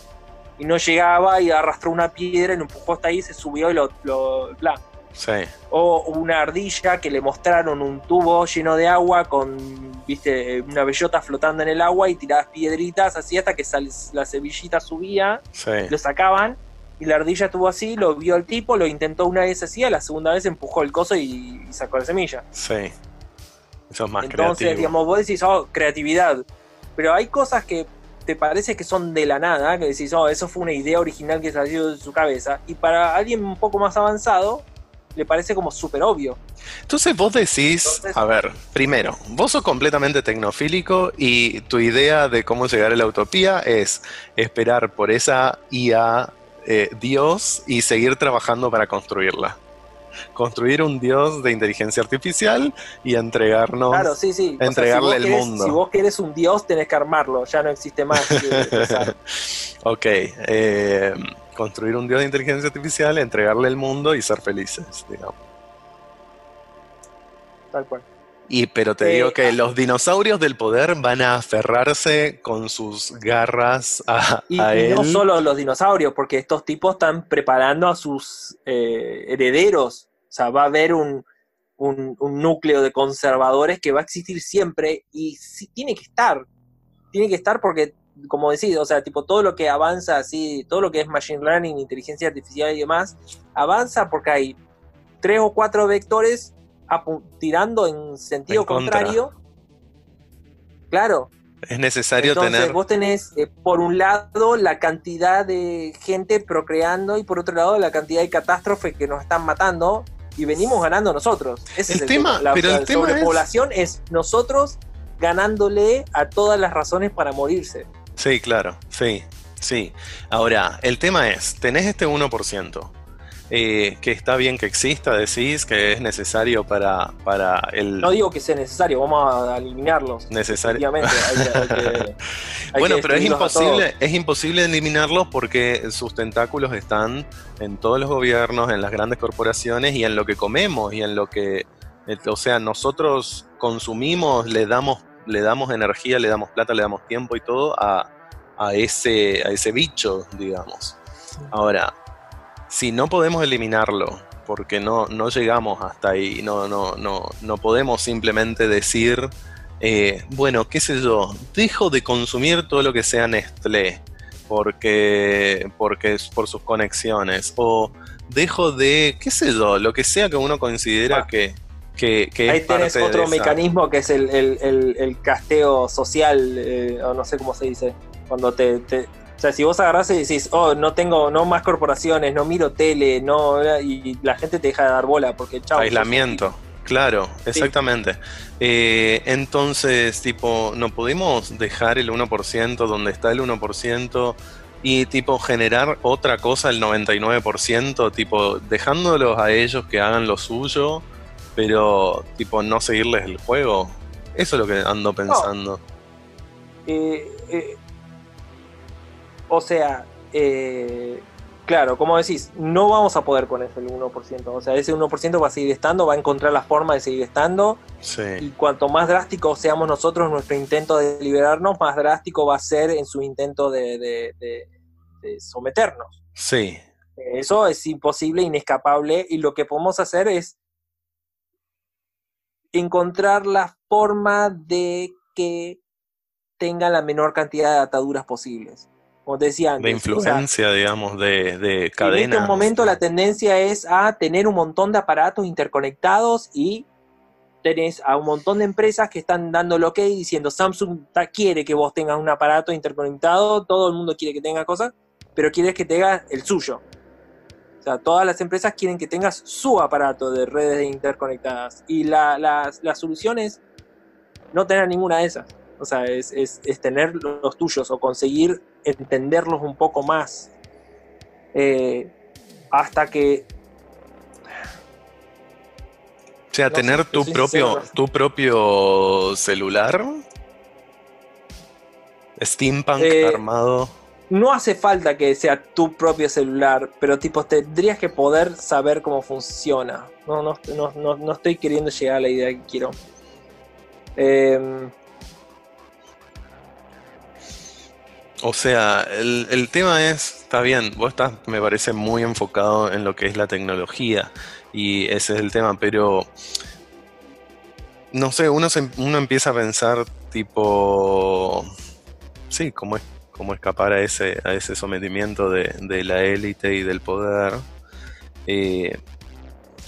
y no llegaba y arrastró una piedra y lo empujó hasta ahí, se subió y lo, lo bla. Sí, O una ardilla que le mostraron un tubo lleno de agua con, viste, una bellota flotando en el agua y tiradas piedritas así hasta que sal- la semillita subía, sí. lo sacaban y la ardilla estuvo así, lo vio el tipo, lo intentó una vez así, a la segunda vez empujó el coso y, y sacó la semilla. Sí. Eso es más Entonces, creativo. digamos, vos decís, oh, creatividad, pero hay cosas que te parece que son de la nada, que decís, oh, eso fue una idea original que salió de su cabeza, y para alguien un poco más avanzado, le parece como súper obvio. Entonces vos decís, Entonces- a ver, primero, vos sos completamente tecnofílico y tu idea de cómo llegar a la utopía es esperar por esa IA eh, Dios y seguir trabajando para construirla. Construir un Dios de inteligencia artificial y entregarnos. Claro, sí, sí. O sea, entregarle si el querés- mundo. Si vos querés un dios, tenés que armarlo, ya no existe más. [laughs] eh, ok, eh, construir un Dios de inteligencia artificial, entregarle el mundo y ser felices, digamos. Tal cual. Y pero te digo que los dinosaurios del poder van a aferrarse con sus garras a, Y, a y él. no solo los dinosaurios, porque estos tipos están preparando a sus eh, herederos. O sea, va a haber un, un- un núcleo de conservadores que va a existir siempre y sí, tiene que estar. Tiene que estar porque, como decís, o sea, tipo todo lo que avanza así, todo lo que es machine learning, inteligencia artificial y demás, avanza porque hay tres o cuatro vectores tirando en sentido En contra. contrario. Claro, Es necesario entonces tener. vos tenés, eh, por un lado, la cantidad de gente procreando y por otro lado, la cantidad de catástrofes que nos están matando y venimos ganando nosotros. Ese El es el tema-. La, pero el la tema es- sobrepoblación es... nosotros ganándole a todas las razones para morirse. Sí, claro, sí, sí. Ahora, el tema es, tenés este 1%, eh, que está bien que exista, decís que es necesario para, para el... No digo que sea necesario, vamos a eliminarlos. Necesario. Efectivamente, hay que- hay que- [laughs] hay Bueno, pero es imposible, es imposible eliminarlos porque sus tentáculos están en todos los gobiernos, en las grandes corporaciones y en lo que comemos y en lo que, eh, o sea, nosotros consumimos, le damos, le damos energía, le damos plata, le damos tiempo y todo a, a ese, a ese bicho, digamos. Ahora, si no podemos eliminarlo porque no, no llegamos hasta ahí, no, no, no, no podemos simplemente decir, eh, bueno, qué sé yo, dejo de consumir todo lo que sea Nestlé, porque, porque es por sus conexiones, o dejo de, qué sé yo, lo que sea que uno considera Ah. que, que, que Ahí es parte tenés de otro esa- mecanismo que es el, el- el- el casteo social, eh, o no sé cómo se dice. Cuando te, sea, si vos agarrás y decís, oh, no tengo, no más corporaciones, no miro tele, no. Y la gente te deja de dar bola porque chao. Aislamiento, claro, exactamente. Eh, entonces, tipo, no pudimos dejar el 1% donde está el 1% y, tipo, generar otra cosa el 99%, tipo, dejándolos a ellos que hagan lo suyo, pero, tipo, no seguirles el juego. Eso es lo que ando pensando. Eh, eh, o sea, eh, claro, como decís, no vamos a poder con ese 1%. O sea, ese 1% va a seguir estando, va a encontrar la forma de seguir estando. Y Sí, cuanto más drástico seamos nosotros, nuestro intento de liberarnos, más drástico va a ser en su intento de, de- de- de someternos. sí, Eso es imposible, inescapable, y lo que podemos hacer es encontrar la forma de que tenga la menor cantidad de ataduras posibles. Como te decía de antes, o sea, influencia, digamos, de, de en este momento la tendencia es a tener un montón de aparatos interconectados y tenés a un montón de empresas que están dando lo que diciendo Samsung quiere que vos tengas un aparato interconectado, todo el mundo quiere que tenga cosas, pero quiere que tengas el suyo. O sea, todas las empresas quieren que tengas su aparato de redes interconectadas. Y la, la, la solución es no tener ninguna de esas. O sea, es, es, es tener los tuyos o conseguir entenderlos un poco más. Eh, hasta que O sea, No tener te tu propio, sincero, tu propio celular. Steampunk Eh, armado. no hace falta que sea tu propio celular, pero tipo tendrías que poder saber cómo funciona. No, no, no, no, no estoy queriendo llegar a la idea que quiero. Eh, O sea, el, el tema es, está bien, vos estás, me parece, muy enfocado en lo que es la tecnología y ese es el tema, pero no sé, uno, se- uno empieza a pensar tipo, sí, cómo, es, cómo escapar a ese, a ese sometimiento de, de la élite y del poder. Eh,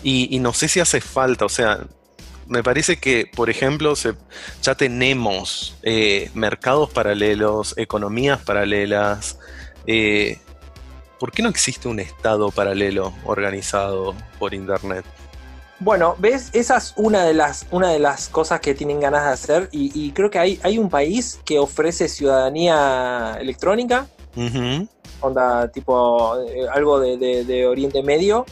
y, y no sé si hace falta, o sea, me parece que, por ejemplo, se, ya tenemos eh, mercados paralelos, economías paralelas. eh, ¿Por qué no existe un Estado paralelo organizado por Internet? bueno, ¿ves? Esa es una de las, una de las cosas que tienen ganas de hacer y, y creo que hay, hay un país que ofrece ciudadanía electrónica, onda tipo eh, algo de, de- de Oriente Medio,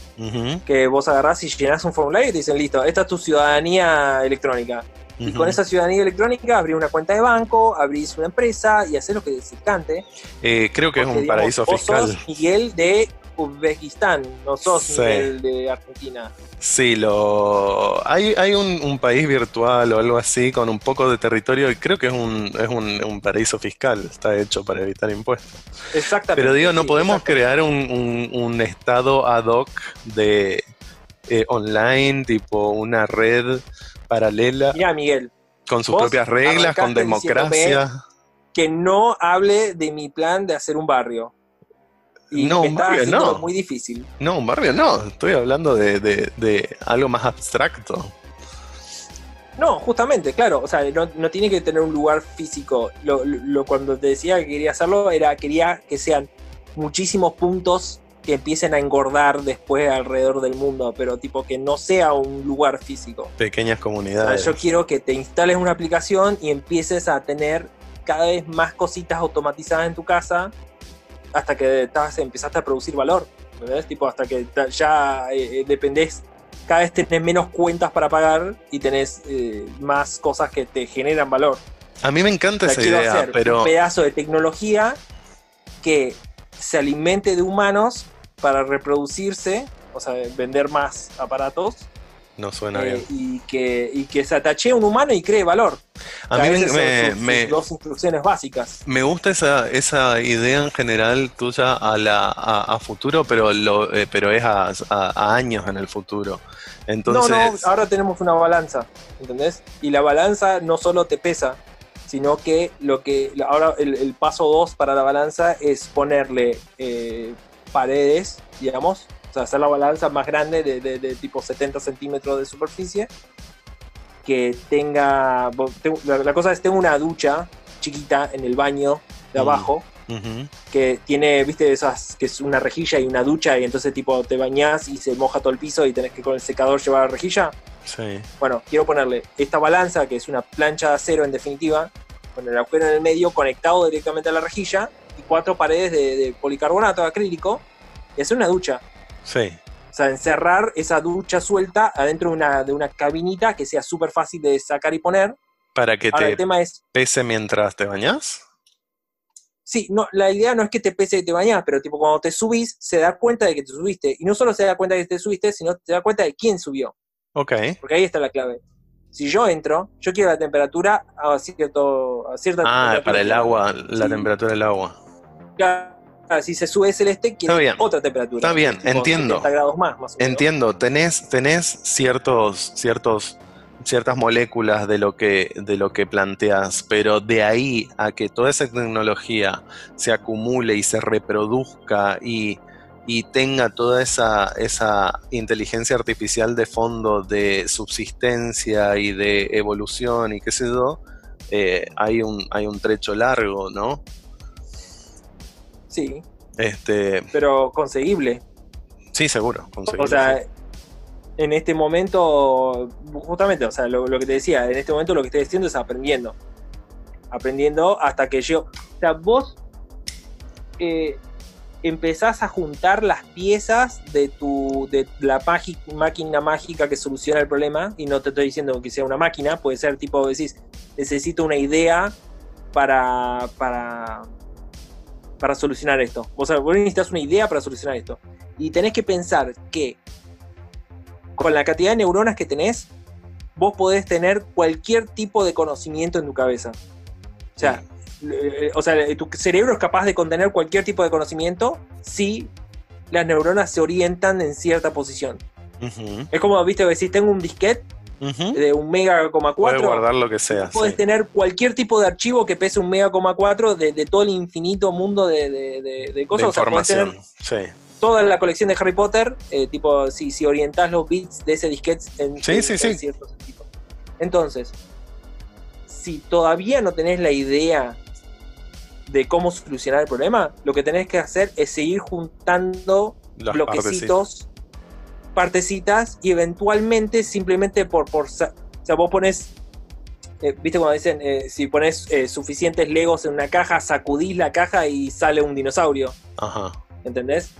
que vos agarrás y llenás un formulario y te dicen, listo, esta es tu ciudadanía electrónica. Y con esa ciudadanía electrónica abrís una cuenta de banco, abrís una empresa y haces lo que te cante. Eh, creo que es un digamos, paraíso fiscal. Miguel de Uzbekistán, no sos Sí. De Argentina. Sí, lo hay, hay un, un país virtual o algo así con un poco de territorio y creo que es un, es un, un paraíso fiscal, está hecho para evitar impuestos. Exactamente. Pero digo, no sí, podemos crear un, estado ad hoc de eh, online, tipo una red paralela Mirá, Miguel, con sus propias reglas, con democracia. que no hable de mi plan de hacer un barrio. Y No, un barrio no. muy difícil. No, un barrio no, estoy hablando de, de- de algo más abstracto. No, justamente, claro, o sea, no, no tiene que tener un lugar físico. Lo, lo- cuando te decía que quería hacerlo, era quería que sean muchísimos puntos que empiecen a engordar después alrededor del mundo, pero tipo que no sea un lugar físico. Pequeñas O sea, comunidades. yo quiero que te instales una aplicación y empieces a tener cada vez más cositas automatizadas en tu casa hasta que estás, empezaste a producir valor. ¿entendés? Tipo, hasta que ya eh, eh, dependés, cada vez tenés menos cuentas para pagar y tenés eh, más cosas que te generan valor. A mí me encanta O sea, esa idea, hacer pero un pedazo de tecnología que se alimente de humanos para reproducirse, o sea, vender más aparatos No suena eh, bien. y, que, y que se atache a un humano y cree valor. A O sea, mí me, sus- me- sus dos instrucciones básicas. me gusta esa, esa idea en general tuya a, la, a, a futuro, pero, lo, eh, pero es a, años en el futuro. Entonces, No, no, ahora tenemos una balanza, ¿entendés? Y la balanza no solo te pesa, sino que lo que ahora el, el paso 2 para la balanza es ponerle eh, paredes, digamos, sea, hacer la balanza más grande de, de- de tipo 70 centímetros de superficie, que tenga, tengo- la, la cosa es, tengo una ducha chiquita en el baño de Mm. abajo, que tiene, viste, esas, que es una rejilla y una ducha, y entonces tipo te bañás y se moja todo el piso y tenés que con el secador llevar la rejilla. sí, Bueno, quiero ponerle esta balanza, que es una plancha de acero en definitiva, con el agujero en el medio conectado directamente a la rejilla, y cuatro paredes de, de policarbonato acrílico, y hacer una ducha. Sí. O sea, encerrar esa ducha suelta adentro de una, de una cabinita que sea súper fácil de sacar y poner. Para que Ahora, el te tema es, pese mientras te bañas. sí, no, la idea no es que te pese y te bañas, pero tipo cuando te subís, se da cuenta de que te subiste. Y no solo se da cuenta de que te subiste, sino te da cuenta de quién subió. Ok, Porque ahí está la clave. Si yo entro, yo quiero la temperatura a, cierto, a cierta ah, temperatura. para el agua, la Sí. temperatura del agua. Claro, si se sube celeste, bien. otra temperatura. Está bien, tipo entiendo. 70 grados más, más o menos. Entiendo, tenés, tenés ciertos, ciertos, ciertas moléculas de lo que, de lo que planteas, pero de ahí a que toda esa tecnología se acumule y se reproduzca y, y tenga toda esa, esa inteligencia artificial de fondo de subsistencia y de evolución y qué sé yo, eh, hay un, hay un trecho largo, ¿no? Sí, Este, pero conseguible. sí, seguro. O sea, sí. en este momento, justamente, o sea, lo, lo que te decía, en este momento lo que estoy haciendo es aprendiendo. Aprendiendo hasta que yo. O sea, vos eh, empezás a juntar las piezas de tu de la máquina mágica que soluciona el problema. Y no te estoy diciendo que sea una máquina, puede ser tipo, decís, necesito una idea para. para para solucionar esto. O sea, vos necesitas una idea para solucionar esto. Y tenés que pensar que con la cantidad de neuronas que tenés, vos podés tener cualquier tipo de conocimiento en tu cabeza. O sea, eh, o sea, tu cerebro es capaz de contener cualquier tipo de conocimiento si las neuronas se orientan en cierta posición. Es como, viste, si tengo un disquete de un mega coma Puede cuatro, guardar lo que sea. puedes sí. tener cualquier tipo de archivo que pese un mega coma cuatro de, de todo el infinito mundo de, de, de- de de cosas. O sea, podés tener información. Sí. toda la colección de Harry Potter, eh, tipo, si, si orientás los bits de ese disquete en, Sí, en- sí, en sí. cierto sentido. Entonces, si todavía no tenés la idea de cómo solucionar el problema, lo que tenés que hacer es seguir juntando Las bloquecitos, partecitas, y eventualmente simplemente por, por o sea, vos pones, eh, viste cuando dicen, eh, si pones eh, suficientes legos en una caja, sacudís la caja y sale un dinosaurio. Ajá. ¿entendés?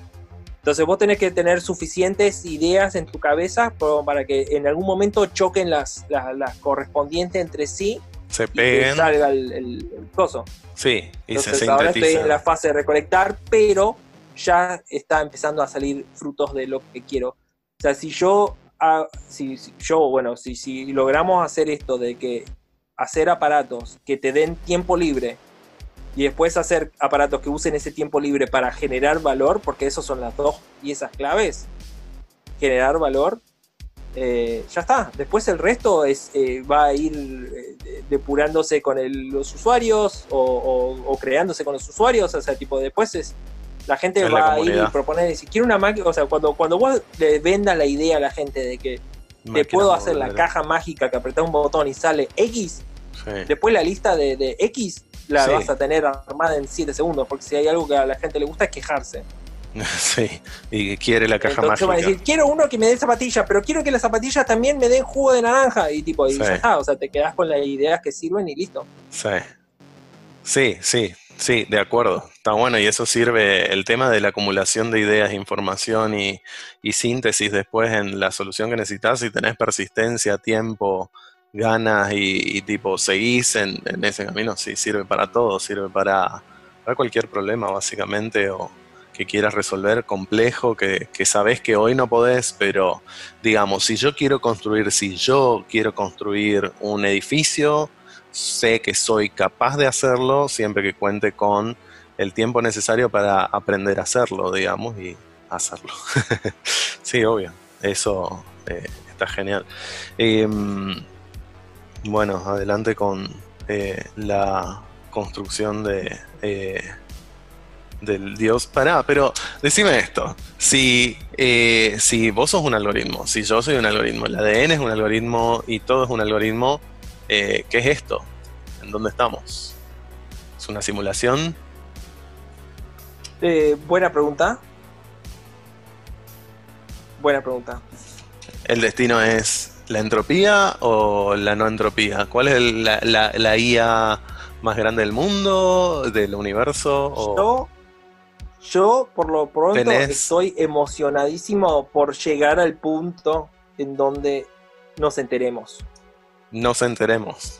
Entonces vos tenés que tener suficientes ideas en tu cabeza para que en algún momento choquen las, las, las correspondientes entre sí Se y peguen. salga el, el, el coso. Sí, y Entonces se ahora estoy en la fase de recolectar, pero ya está empezando a salir frutos de lo que quiero. O sea, si yo, ah, si, yo, bueno, si, logramos hacer esto de que hacer aparatos que te den tiempo libre y después hacer aparatos que usen ese tiempo libre para generar valor, porque esos son las dos piezas claves, generar valor, eh, ya está. Después el resto es, eh, va a ir eh, de- depurándose con los usuarios o, o- o creándose con los usuarios. O sea, tipo, después es. La gente Es la va a ir y proponer, decir, quiero una máquina. O sea, cuando, cuando vos le vendas la idea a la gente de que te puedo hacer la caja mágica que apretás un botón y sale X, Sí. después la lista de, de X la Sí. vas a tener armada en 7 segundos, porque si hay algo que a la gente le gusta es quejarse. [laughs] sí, y quiere la caja Entonces van a mágica. decir, quiero uno que me dé zapatillas, pero quiero que las zapatillas también me den jugo de naranja. Y tipo, y Sí. ya está, o sea, te quedas con las ideas que sirven y listo. Sí. Sí, sí, sí, de acuerdo. Está bueno y eso sirve, el tema de la acumulación de ideas, información y, y síntesis después en la solución que necesitas, si tenés persistencia, tiempo, ganas y, y tipo seguís en, en ese camino, sí, sirve para todo, sirve para, para cualquier problema básicamente o que quieras resolver, complejo, que, que sabes que hoy no podés, pero digamos, si yo quiero construir, si yo quiero construir un edificio, sé que soy capaz de hacerlo siempre que cuente con el tiempo necesario para aprender a hacerlo, digamos, y hacerlo. [laughs] sí, obvio, eso eh, está genial. Em, bueno, adelante con eh, la construcción de eh, del Dios. Pará, pero decime esto. Si, si vos sos un algoritmo, si yo soy un algoritmo, el ADN es un algoritmo y todo es un algoritmo, ¿qué es esto? ¿En dónde estamos? ¿Es una simulación? buena pregunta. Buena pregunta. ¿El destino es la entropía o la no entropía? ¿Cuál es la, la, IA más grande del mundo, del universo? Yo, yo, por lo pronto, estoy emocionadísimo por llegar al punto en donde nos enteremos. Nos enteremos.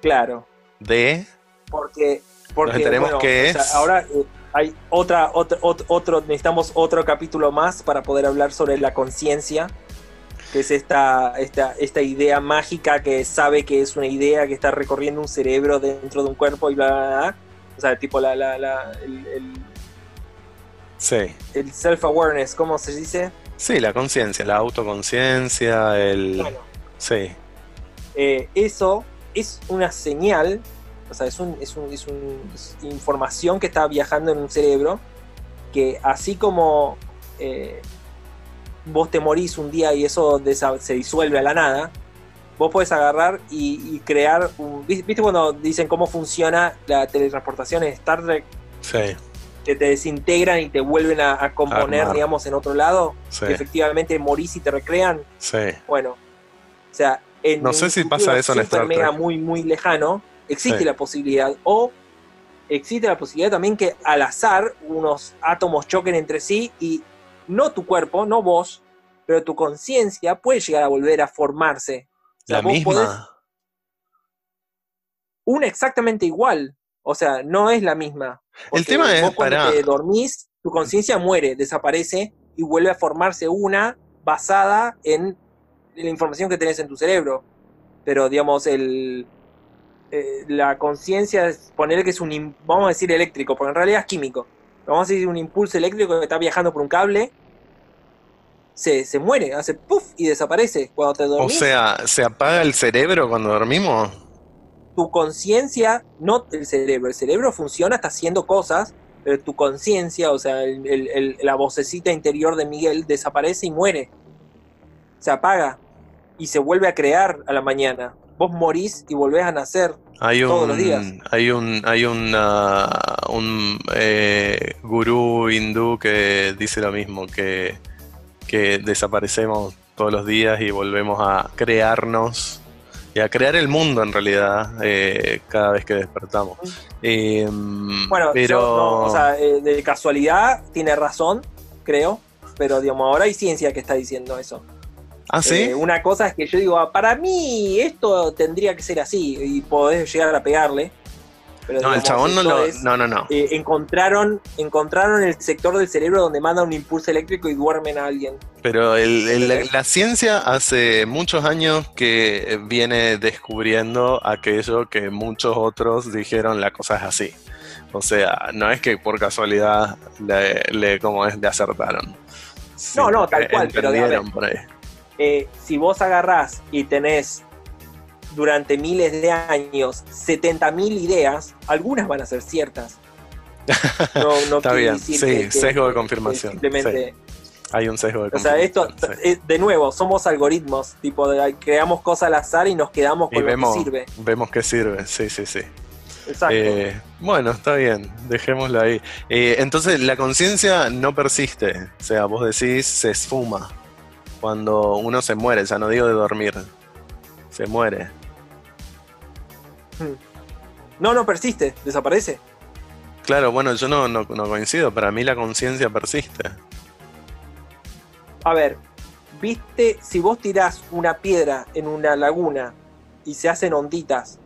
Claro. ¿De? Porque, porque nos enteremos que es. ahora eh, hay otra, otro, otro, necesitamos otro capítulo más para poder hablar sobre la conciencia, que es esta, esta, esta idea mágica que sabe que es una idea que está recorriendo un cerebro dentro de un cuerpo y bla, bla, bla. O sea, tipo la, la, la el, el, sí. el self-awareness, ¿cómo se dice? Sí, la conciencia, la autoconciencia, el... Sí. Eh, eso es una señal o sea, es, un, es, un, es, información que está viajando en un cerebro que así como eh, vos te morís un día y eso se disuelve a la nada, vos podés agarrar y, crear un... ¿Viste cuando dicen cómo funciona la teletransportación en Star Trek? Sí. Que te desintegran y te vuelven a, componer, digamos, en otro lado. Que efectivamente morís y te recrean. Sí. Bueno, o sea, en no sé si pasa eso en Star Trek. muy, muy lejano, Existe la posibilidad. O existe la posibilidad también que al azar unos átomos choquen entre sí y no tu cuerpo, no vos, pero tu conciencia puede llegar a volver a formarse. la misma. una exactamente igual. O sea, no es la misma. El tema es cuando te dormís, tu conciencia muere, desaparece y vuelve a formarse una basada en la información que tenés en tu cerebro. Pero digamos, el, eh, la conciencia es poner que es un, vamos a decir eléctrico, porque en realidad es químico. Vamos a decir un impulso eléctrico que está viajando por un cable, se, muere, hace puff y desaparece cuando te dormís. O sea, ¿se apaga el cerebro cuando dormimos? Tu conciencia, no el cerebro, el cerebro funciona, está haciendo cosas, pero tu conciencia, o sea, la vocecita interior de Miguel desaparece y muere. Se apaga y se vuelve a crear a la mañana vos morís y volvés a nacer hay un, todos los días. Hay un, hay un eh, gurú hindú que dice lo mismo, que, que desaparecemos todos los días y volvemos a crearnos y a crear el mundo en realidad eh, cada vez que despertamos. Em, bueno, pero... o sea, eh, de casualidad tiene razón, creo, pero digamos, ahora hay ciencia que está diciendo eso. ¿Ah, sí? Eh, una cosa es que yo digo, ah, para mí esto tendría que ser así y podés llegar a pegarle. no, el chabón no lo. no, no, no. Eh, encontraron, encontraron el sector del cerebro donde manda un impulso eléctrico y duermen a alguien. Pero la ciencia hace muchos años que viene descubriendo aquello que muchos otros dijeron la cosa es así. O sea, no es que por casualidad le, como es, le acertaron. No, no, tal cual, pero por ahí. Eh, si vos agarrás y tenés durante miles de años 70.000 ideas, algunas van a ser ciertas. No, [laughs] no Está bien, sí, sesgo de confirmación. Simplemente. Hay un sesgo de confirmación. O sea, esto, eh, de nuevo, somos algoritmos, tipo, creamos cosas al azar y nos quedamos con lo que sirve. Vemos que sirve, sí, sí, sí. Exacto. Eh, bueno, está bien, dejémoslo ahí. entonces, la conciencia no persiste, o sea, vos decís, se esfuma cuando uno se muere, ya no digo de dormir, se muere. Hmm. No, no persiste, desaparece. Claro, bueno, yo no, no, coincido, para mí la conciencia persiste. A ver, viste, si vos tirás una piedra en una laguna y se hacen onditas,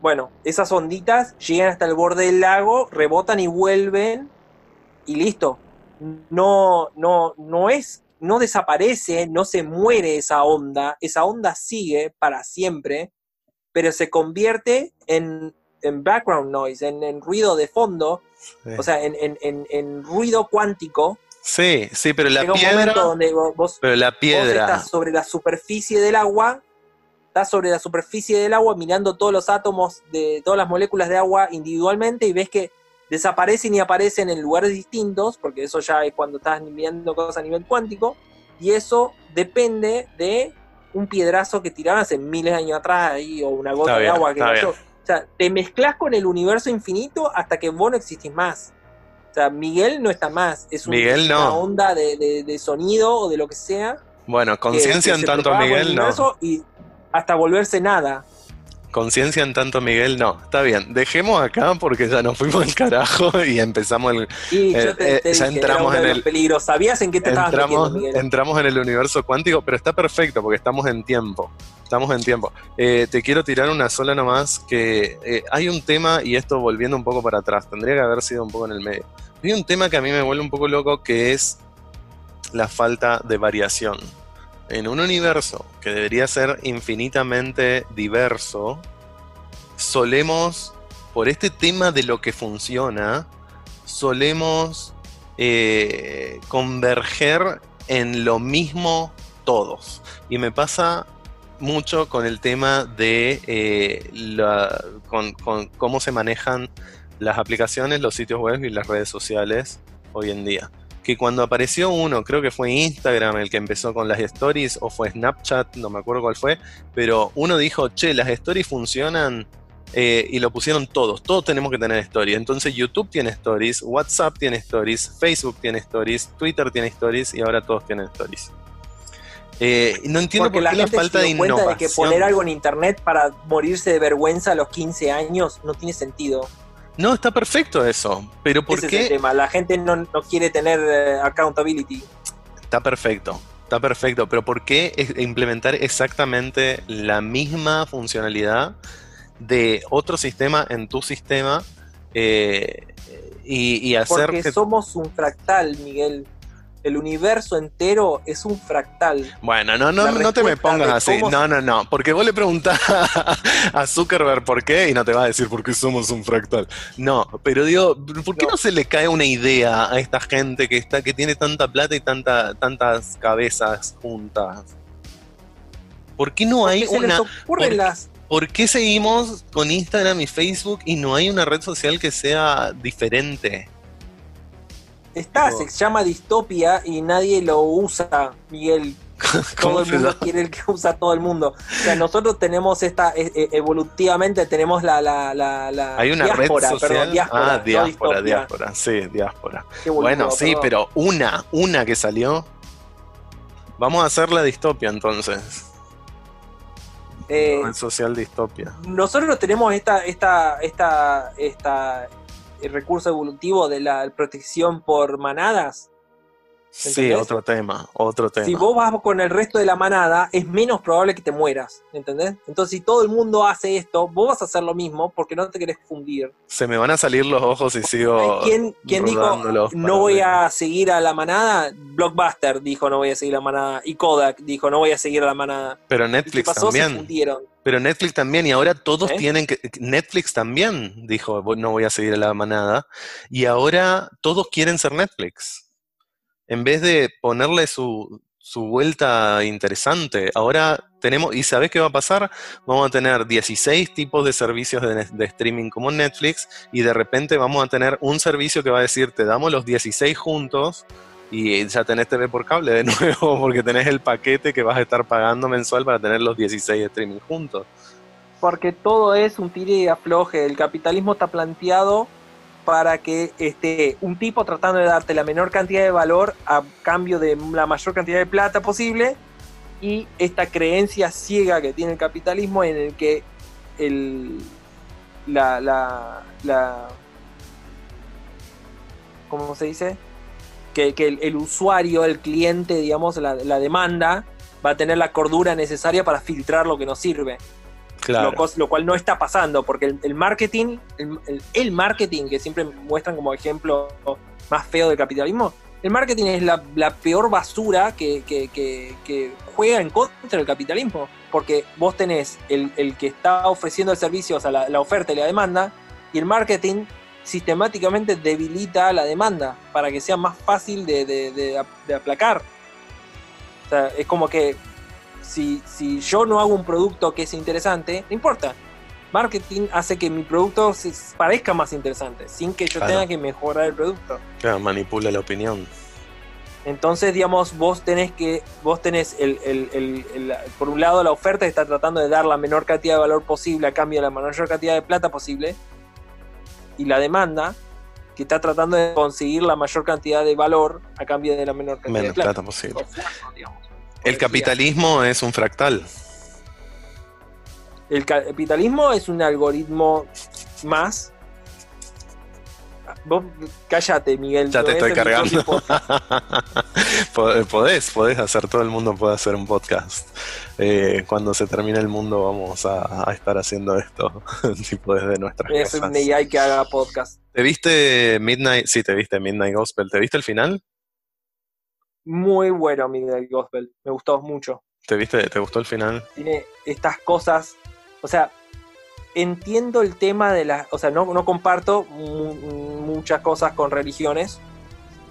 bueno, esas onditas llegan hasta el borde del lago, rebotan y vuelven y listo. No, no, no es, no desaparece, no se muere esa onda, esa onda sigue para siempre, pero se convierte en, background noise, en, ruido de fondo, o sea, en, ruido cuántico. Sí, sí, pero la piedra. donde vos, pero la piedra. estás sobre la superficie del agua, estás sobre la superficie del agua mirando todos los átomos de todas las moléculas de agua individualmente y ves que desaparecen y aparecen en lugares distintos, porque eso ya es cuando estás mirando cosas a nivel cuántico, y eso depende de un piedrazo que tiraron hace miles de años atrás ahí, o una gota de agua que cayó. O sea, te mezclas con el universo infinito hasta que vos no existís más. O sea, Miguel no está más, es una onda de, sonido o de lo que sea. Bueno, conciencia en tanto Miguel no. Y hasta volverse nada. Conciencia en tanto Miguel, no. Está bien, dejemos acá porque ya nos fuimos al carajo [laughs] y empezamos el. Y yo te, ya entramos en el peligro. ¿Sabías en qué te entramos, estabas metiendo, Entramos en el universo cuántico, pero está perfecto porque estamos en tiempo. Estamos en tiempo. Eh, te quiero tirar una sola nomás que eh, hay un tema, y esto volviendo un poco para atrás, tendría que haber sido un poco en el medio. Hay un tema que a mí me vuelve un poco loco que es la falta de variación en un universo que debería ser infinitamente diverso, solemos, por este tema de lo que funciona, solemos eh, converger en lo mismo todos. Y me pasa mucho con el tema de eh, con cómo se manejan las aplicaciones, los sitios web y las redes sociales hoy en día que cuando apareció uno, creo que fue Instagram el que empezó con las stories, o fue Snapchat, no me acuerdo cuál fue, pero uno dijo, che, las stories funcionan eh, y lo pusieron todos, todos tenemos que tener stories. Entonces YouTube tiene stories, WhatsApp tiene stories, Facebook tiene stories, Twitter tiene stories y ahora todos tienen stories. Eh, no entiendo por qué la, falta de innovación. de que poner algo en internet para morirse de vergüenza a los 15 años no tiene sentido. No, está perfecto eso. Pero ¿por qué? Es el tema. La gente no, quiere tener eh, accountability. Está perfecto. Está perfecto. Pero ¿por qué implementar exactamente la misma funcionalidad de otro sistema en tu sistema eh, y, y, hacer Porque somos un fractal, Miguel el universo entero es un fractal. Bueno, no, no, no te me pongas así. No, no, no. Porque vos le preguntás [laughs] a Zuckerberg por qué y no te va a decir por qué somos un fractal. No, pero digo, ¿por qué no, se le cae una idea a esta gente que está, que tiene tanta plata y tanta, tantas cabezas juntas? ¿Por qué no hay una. ¿Por qué seguimos con Instagram y Facebook y no hay una red social que sea diferente? Está, se llama distopia y nadie lo usa, Miguel. [laughs] Todo el mundo quiere el que usa todo el mundo. O sea, nosotros tenemos esta, e, e, evolutivamente tenemos la, la, la, Hay una diáspora, red social. diáspora, ah, diáspora, diáspora, sí, diáspora. bueno, sí, pero una, una que salió. Vamos a hacer la distopia entonces. Eh, red social distopia. Nosotros tenemos esta, esta, esta, esta el recurso evolutivo de la protección por manadas. Sí, otro tema, otro tema. Si vos vas con el resto de la manada, es menos probable que te mueras, ¿entendés? Entonces, si todo el mundo hace esto, vos vas a hacer lo mismo porque no te querés fundir. Se me van a salir los ojos y sigo. ¿Quién, quién dijo no voy a seguir a la manada? Blockbuster dijo no voy a seguir a la manada. Y Kodak dijo no voy a seguir a la manada. Pero Netflix también. Pero Netflix también, y ahora todos ¿Eh? tienen que. Netflix también dijo no voy a seguir a la manada. Y ahora todos quieren ser Netflix en vez de ponerle su, vuelta interesante, ahora tenemos, ¿y sabes qué va a pasar? Vamos a tener 16 tipos de servicios de, streaming como Netflix y de repente vamos a tener un servicio que va a decir, te damos los 16 juntos y ya tenés TV por cable de [laughs] nuevo porque tenés el paquete que vas a estar pagando mensual para tener los 16 de streaming juntos. Porque todo es un tire y afloje, el capitalismo está planteado para que este, un tipo tratando de darte la menor cantidad de valor a cambio de la mayor cantidad de plata posible y esta creencia ciega que tiene el capitalismo en el que el, la, la, ¿cómo se dice? Que, el, usuario, el cliente, digamos, la, la demanda, va a tener la cordura necesaria para filtrar lo que nos sirve. Lo, cual no está pasando, porque el, marketing, el, marketing que siempre muestran como ejemplo más feo del capitalismo, el marketing es la, peor basura que, juega en contra del capitalismo. Porque vos tenés el, que está ofreciendo el servicio, o sea, la, oferta y la demanda, y el marketing sistemáticamente debilita la demanda para que sea más fácil de, aplacar. O sea, es como que si, si yo no hago un producto que es interesante, no importa. Marketing hace que mi producto se parezca más interesante, sin que yo tenga que mejorar el producto. Claro, manipula la opinión. Entonces, digamos, vos tenés que, vos tenés el, el, el, por un lado la oferta que está tratando de dar la menor cantidad de valor posible a cambio de la mayor cantidad de plata posible, y la demanda que está tratando de conseguir la mayor cantidad de valor a cambio de la menor cantidad de plata, posible. El capitalismo es un fractal. El capitalismo es un algoritmo más Vos cállate, Miguel. Ya te estoy cargando. [laughs] podés, podés hacer, todo el mundo puede hacer un podcast. Eh, cuando se termine el mundo vamos a, estar haciendo esto, [laughs] tipo desde nuestras es. Es AI que haga podcast. ¿Te viste Midnight? Sí, te viste Midnight Gospel. ¿Te viste el final? Muy bueno Midnight Gospel. Me gustó mucho. ¿Te viste? ¿Te gustó el final? Tiene estas cosas. O sea, entiendo el tema de las, o sea, no, no comparto muchas cosas con religiones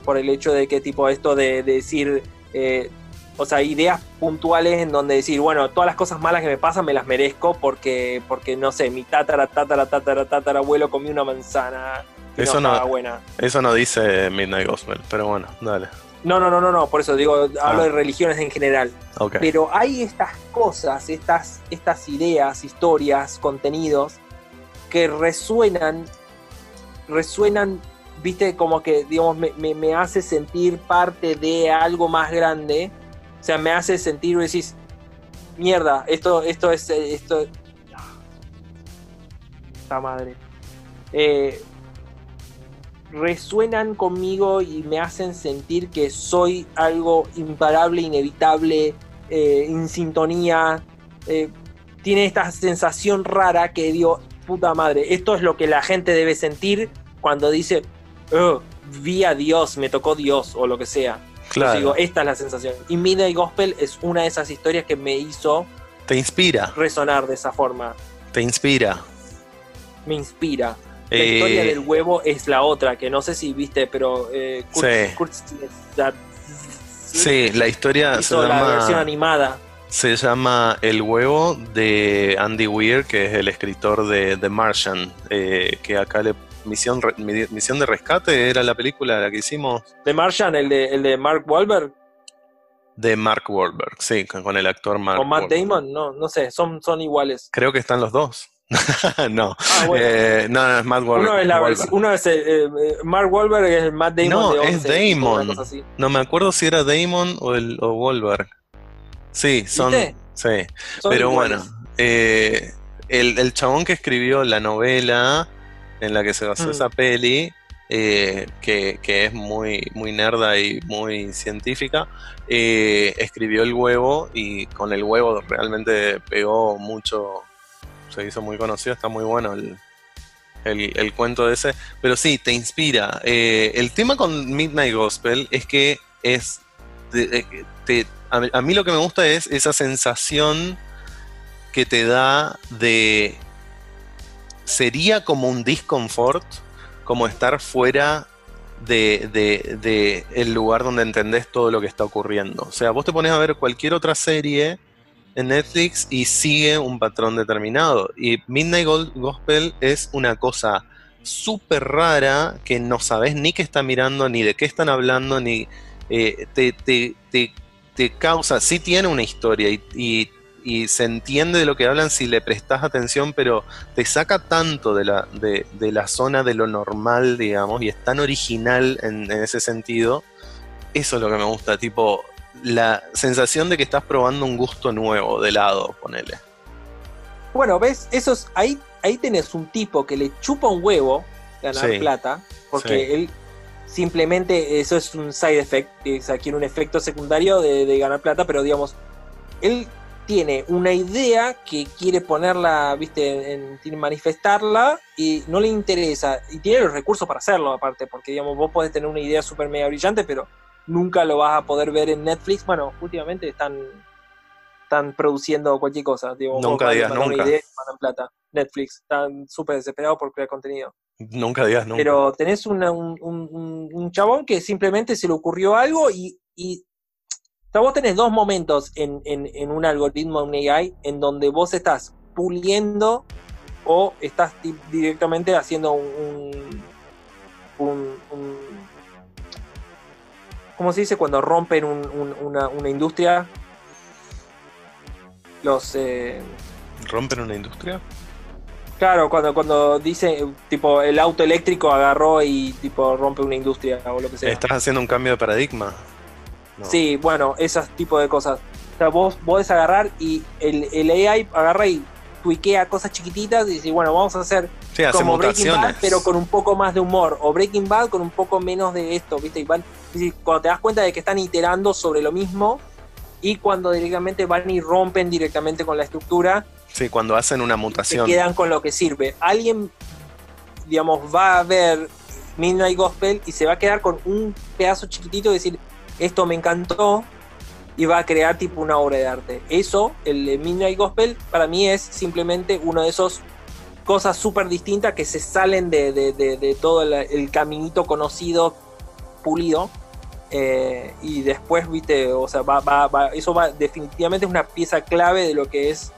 por el hecho de que tipo esto de, decir, eh, o sea, ideas puntuales en donde decir, bueno, todas las cosas malas que me pasan me las merezco porque, porque no sé, mi tatara, tatara, tatara, tatara abuelo comió una manzana. eso no, buena. eso no dice Midnight Gospel, pero bueno, dale. No, no, no, no, no, por eso digo, hablo ah. de religiones en general. Pero hay estas cosas, estas, estas ideas, historias, contenidos que resuenan, resuenan, viste, como que, digamos, me, hace sentir parte de algo más grande. O sea, me hace sentir, decís, mierda, esto, esto es, esto... Esta madre. Eh, resuenan conmigo y me hacen sentir que soy algo imparable, inevitable, eh, en sintonía. Eh, tiene esta sensación rara que digo, puta madre, esto es lo que la gente debe sentir cuando dice, oh, vi a Dios, me tocó Dios o lo que sea. Claro. digo, esta es la sensación. Y Midnight Gospel es una de esas historias que me hizo... Te inspira. Resonar de esa forma. Te inspira. Me inspira. La historia eh, del huevo es la otra, que no sé si viste, pero eh, sí. la historia se llama, la versión animada. Se llama El huevo de Andy Weir, que es el escritor de The Martian, eh, que acá le misión, misión de rescate era la película la que hicimos. The Martian, el de, el de Mark Wahlberg. De Mark Wahlberg, sí, con el actor Mark. O Matt Damon, no, no sé, son, son iguales. Creo que están los dos. [laughs] no. Ah, eh, no, no, es Matt Wahlberg. Uno es, eh, eh, Mark Wahlberg es el Matt Damon. No, es Damon. No me acuerdo si era Damon o, el, o Wahlberg. Sí, son. Sí. Pero bueno, el, el, chabón que escribió la novela en la que se basó mm. esa peli, que, que, es muy, muy nerda y muy científica, escribió El huevo y con el huevo realmente pegó mucho se hizo muy conocido, está muy bueno el, el, cuento de ese. Pero sí, te inspira. Eh, el tema con Midnight Gospel es que es. a, mí lo que me gusta es esa sensación que te da de. Sería como un discomfort, como estar fuera de, de, de, el lugar donde entendés todo lo que está ocurriendo. O sea, vos te pones a ver cualquier otra serie en Netflix y sigue un patrón determinado. Y Midnight Gospel es una cosa súper rara que no sabes ni qué está mirando, ni de qué están hablando, ni eh, te, te, te, causa, sí tiene una historia y, se entiende de lo que hablan si le prestas atención, pero te saca tanto de la, de, la zona de lo normal, digamos, y es tan original en, en ese sentido. Eso es lo que me gusta, tipo, la sensación de que estás probando un gusto nuevo de helado, ponele. Bueno, ves, esos, ahí, ahí tenés un tipo que le chupa un huevo ganar plata, porque él simplemente eso es un side effect, es aquí un efecto secundario de, ganar plata, pero digamos, él tiene una idea que quiere ponerla, viste, en, manifestarla y no le interesa, y tiene los recursos para hacerlo aparte, porque digamos, vos podés tener una idea súper mega brillante, pero nunca lo vas a poder ver en Netflix. Bueno, últimamente están, están produciendo cualquier cosa. nunca digas nunca. plata. Netflix, están súper desesperados por crear contenido. Nunca digas nunca. Pero tenés un, un, chabón que simplemente se le ocurrió algo y, y vos tenés dos momentos en, en, un algoritmo, un AI, en donde vos estás puliendo o estás directamente haciendo un, un, ¿Cómo se dice cuando rompen una, una, industria? Los. Eh, ¿Rompen una industria? Claro, cuando, cuando dice, tipo, el auto eléctrico agarró y tipo rompe una industria o lo que sea. Estás haciendo un cambio de paradigma. Sí, bueno, esos tipos de cosas. O sea, vos podés agarrar y el, el AI agarra y tuiquea cosas chiquititas y dice, bueno, vamos a hacer como Breaking Bad, pero con un poco más de humor. O Breaking Bad con un poco menos de esto, ¿viste? Y van, cuando te das cuenta de que están iterando sobre lo mismo y cuando directamente van y rompen directamente con la estructura. Sí, cuando hacen una mutación. Se quedan con lo que sirve. Alguien, digamos, va a ver Midnight Gospel y se va a quedar con un pedazo chiquitito y decir, esto me encantó y va a crear tipo una obra de arte. Eso, el Midnight Gospel, para mí es simplemente uno de esos cosas súper distintas que se salen de, todo el, caminito conocido, pulido. Eh, y después, viste, o sea, va, va, eso va, definitivamente es una pieza clave de lo que es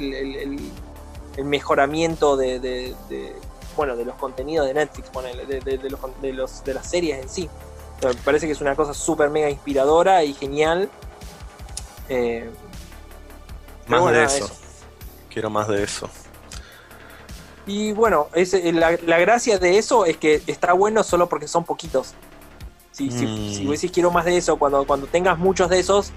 el, mejoramiento de, bueno, de los contenidos de Netflix, de, los, de, los, de las series en sí. Me parece que es una cosa súper mega inspiradora y genial. Eh, más de eso. Quiero más de eso. Y bueno, es, eh, la, gracia de eso es que está bueno solo porque son poquitos. Si, si, mm. vos decís quiero más de eso, cuando, cuando tengas muchos de esos,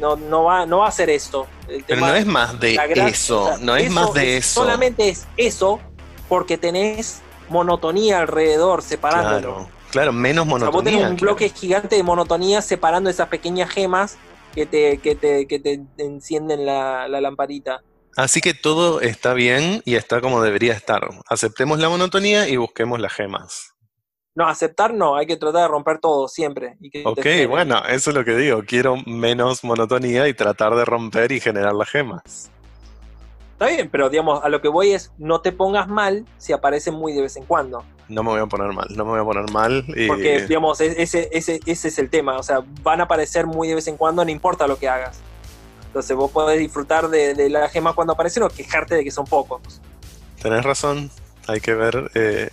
no, no, va, no va a ser esto. Pero no es más de eso, no es más de eso. Solamente es eso porque tenés monotonía alrededor, separándolo. Claro, menos monotonía. vos un bloque gigante de monotonía separando esas pequeñas gemas que te, que te, que te encienden la, lamparita. Así que todo está bien y está como debería estar. Aceptemos la monotonía y busquemos las gemas. No, aceptar no, hay que tratar de romper todo siempre. ok, bueno, eso es lo que digo. Quiero menos monotonía y tratar de romper y generar las gemas. Está bien, pero digamos, a lo que voy es, no te pongas mal si aparecen muy de vez en cuando. No me voy a poner mal, no me voy a poner mal. Porque, digamos, ese, ese, ese es el tema. O sea, van a aparecer muy de vez en cuando, no importa lo que hagas. Entonces vos podés disfrutar de, la gema cuando aparecen o quejarte de que son pocos. Tenés razón, hay que ver eh,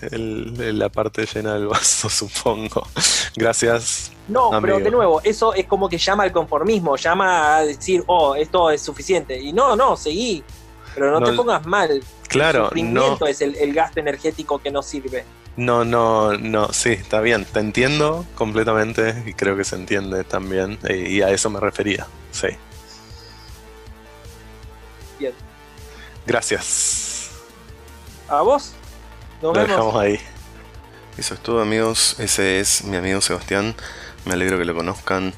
la parte llena del vaso, [laughs] supongo. Gracias. No, pero de nuevo, eso es como que llama al conformismo, llama a decir, oh, esto es suficiente. Y no, no, seguí. Pero no, te pongas mal. Claro, el no. es el, gasto energético que no sirve. No, no, no, sí, está bien. Te entiendo completamente y creo que se entiende también. Y, a eso me refería, sí. Bien. Gracias. ¿A vos? Nos Lo dejamos ahí. Eso es todo, amigos. Ese es mi amigo Sebastián. Me alegro que lo conozcan.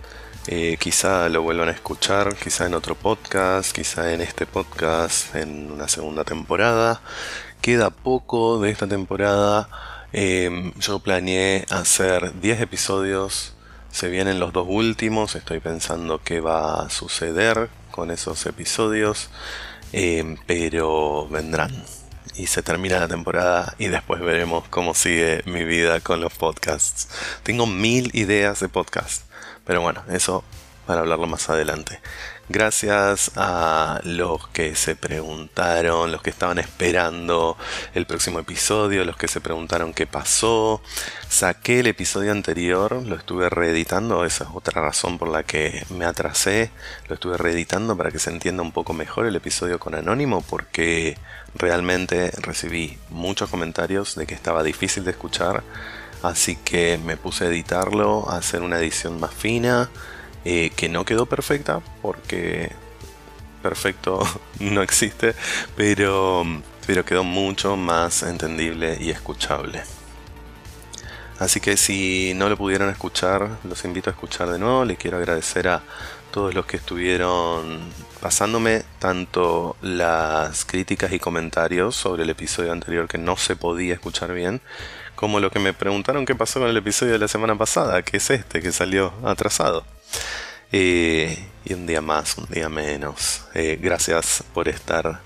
Eh, quizá lo vuelvan a escuchar, quizá en otro podcast, quizá en este podcast en una segunda temporada. Queda poco de esta temporada. Em, yo planeé hacer 10 episodios. Se vienen los dos últimos. Estoy pensando qué va a suceder con esos episodios. Em, pero vendrán. Y se termina la temporada y después veremos cómo sigue mi vida con los podcasts. Tengo mil ideas de podcast pero bueno, eso para hablarlo más adelante. Gracias a los que se preguntaron, los que estaban esperando el próximo episodio, los que se preguntaron qué pasó. Saqué el episodio anterior, lo estuve reeditando, esa es otra razón por la que me atrasé. Lo estuve reeditando para que se entienda un poco mejor el episodio con Anónimo porque realmente recibí muchos comentarios de que estaba difícil de escuchar Así que me puse a editarlo, a hacer una edición más fina, eh, que no quedó perfecta, porque perfecto [laughs] no existe, pero, pero quedó mucho más entendible y escuchable. Así que si no lo pudieron escuchar, los invito a escuchar de nuevo. Le quiero agradecer a todos los que estuvieron pasándome tanto las críticas y comentarios sobre el episodio anterior que no se podía escuchar bien, como lo que me preguntaron qué pasó con el episodio de la semana pasada, que es este, que salió atrasado. Y un día más, un día menos. Eh, gracias por estar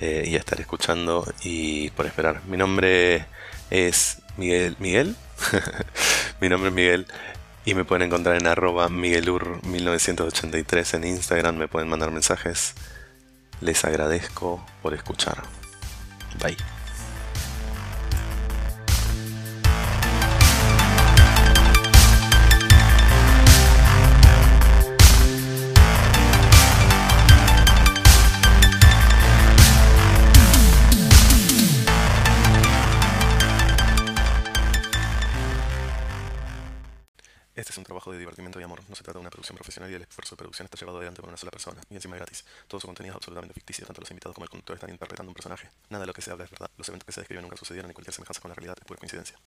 eh, y estar escuchando y por esperar. Mi nombre es Miguel. ¿Miguel? [laughs] Mi nombre es Miguel y me pueden encontrar en arroba miguelur1983 en Instagram. Me pueden mandar mensajes. Les agradezco por escuchar. Bye. Este es un trabajo de divertimento y amor. No se trata de una producción profesional y el esfuerzo de producción está llevado adelante por una sola persona. Y encima es gratis. Todo su contenido es absolutamente ficticio. Tanto los invitados como el conductor están interpretando un personaje. Nada de lo que se habla es verdad. Los eventos que se describen nunca sucedieron y cualquier semejanza con la realidad es pura coincidencia.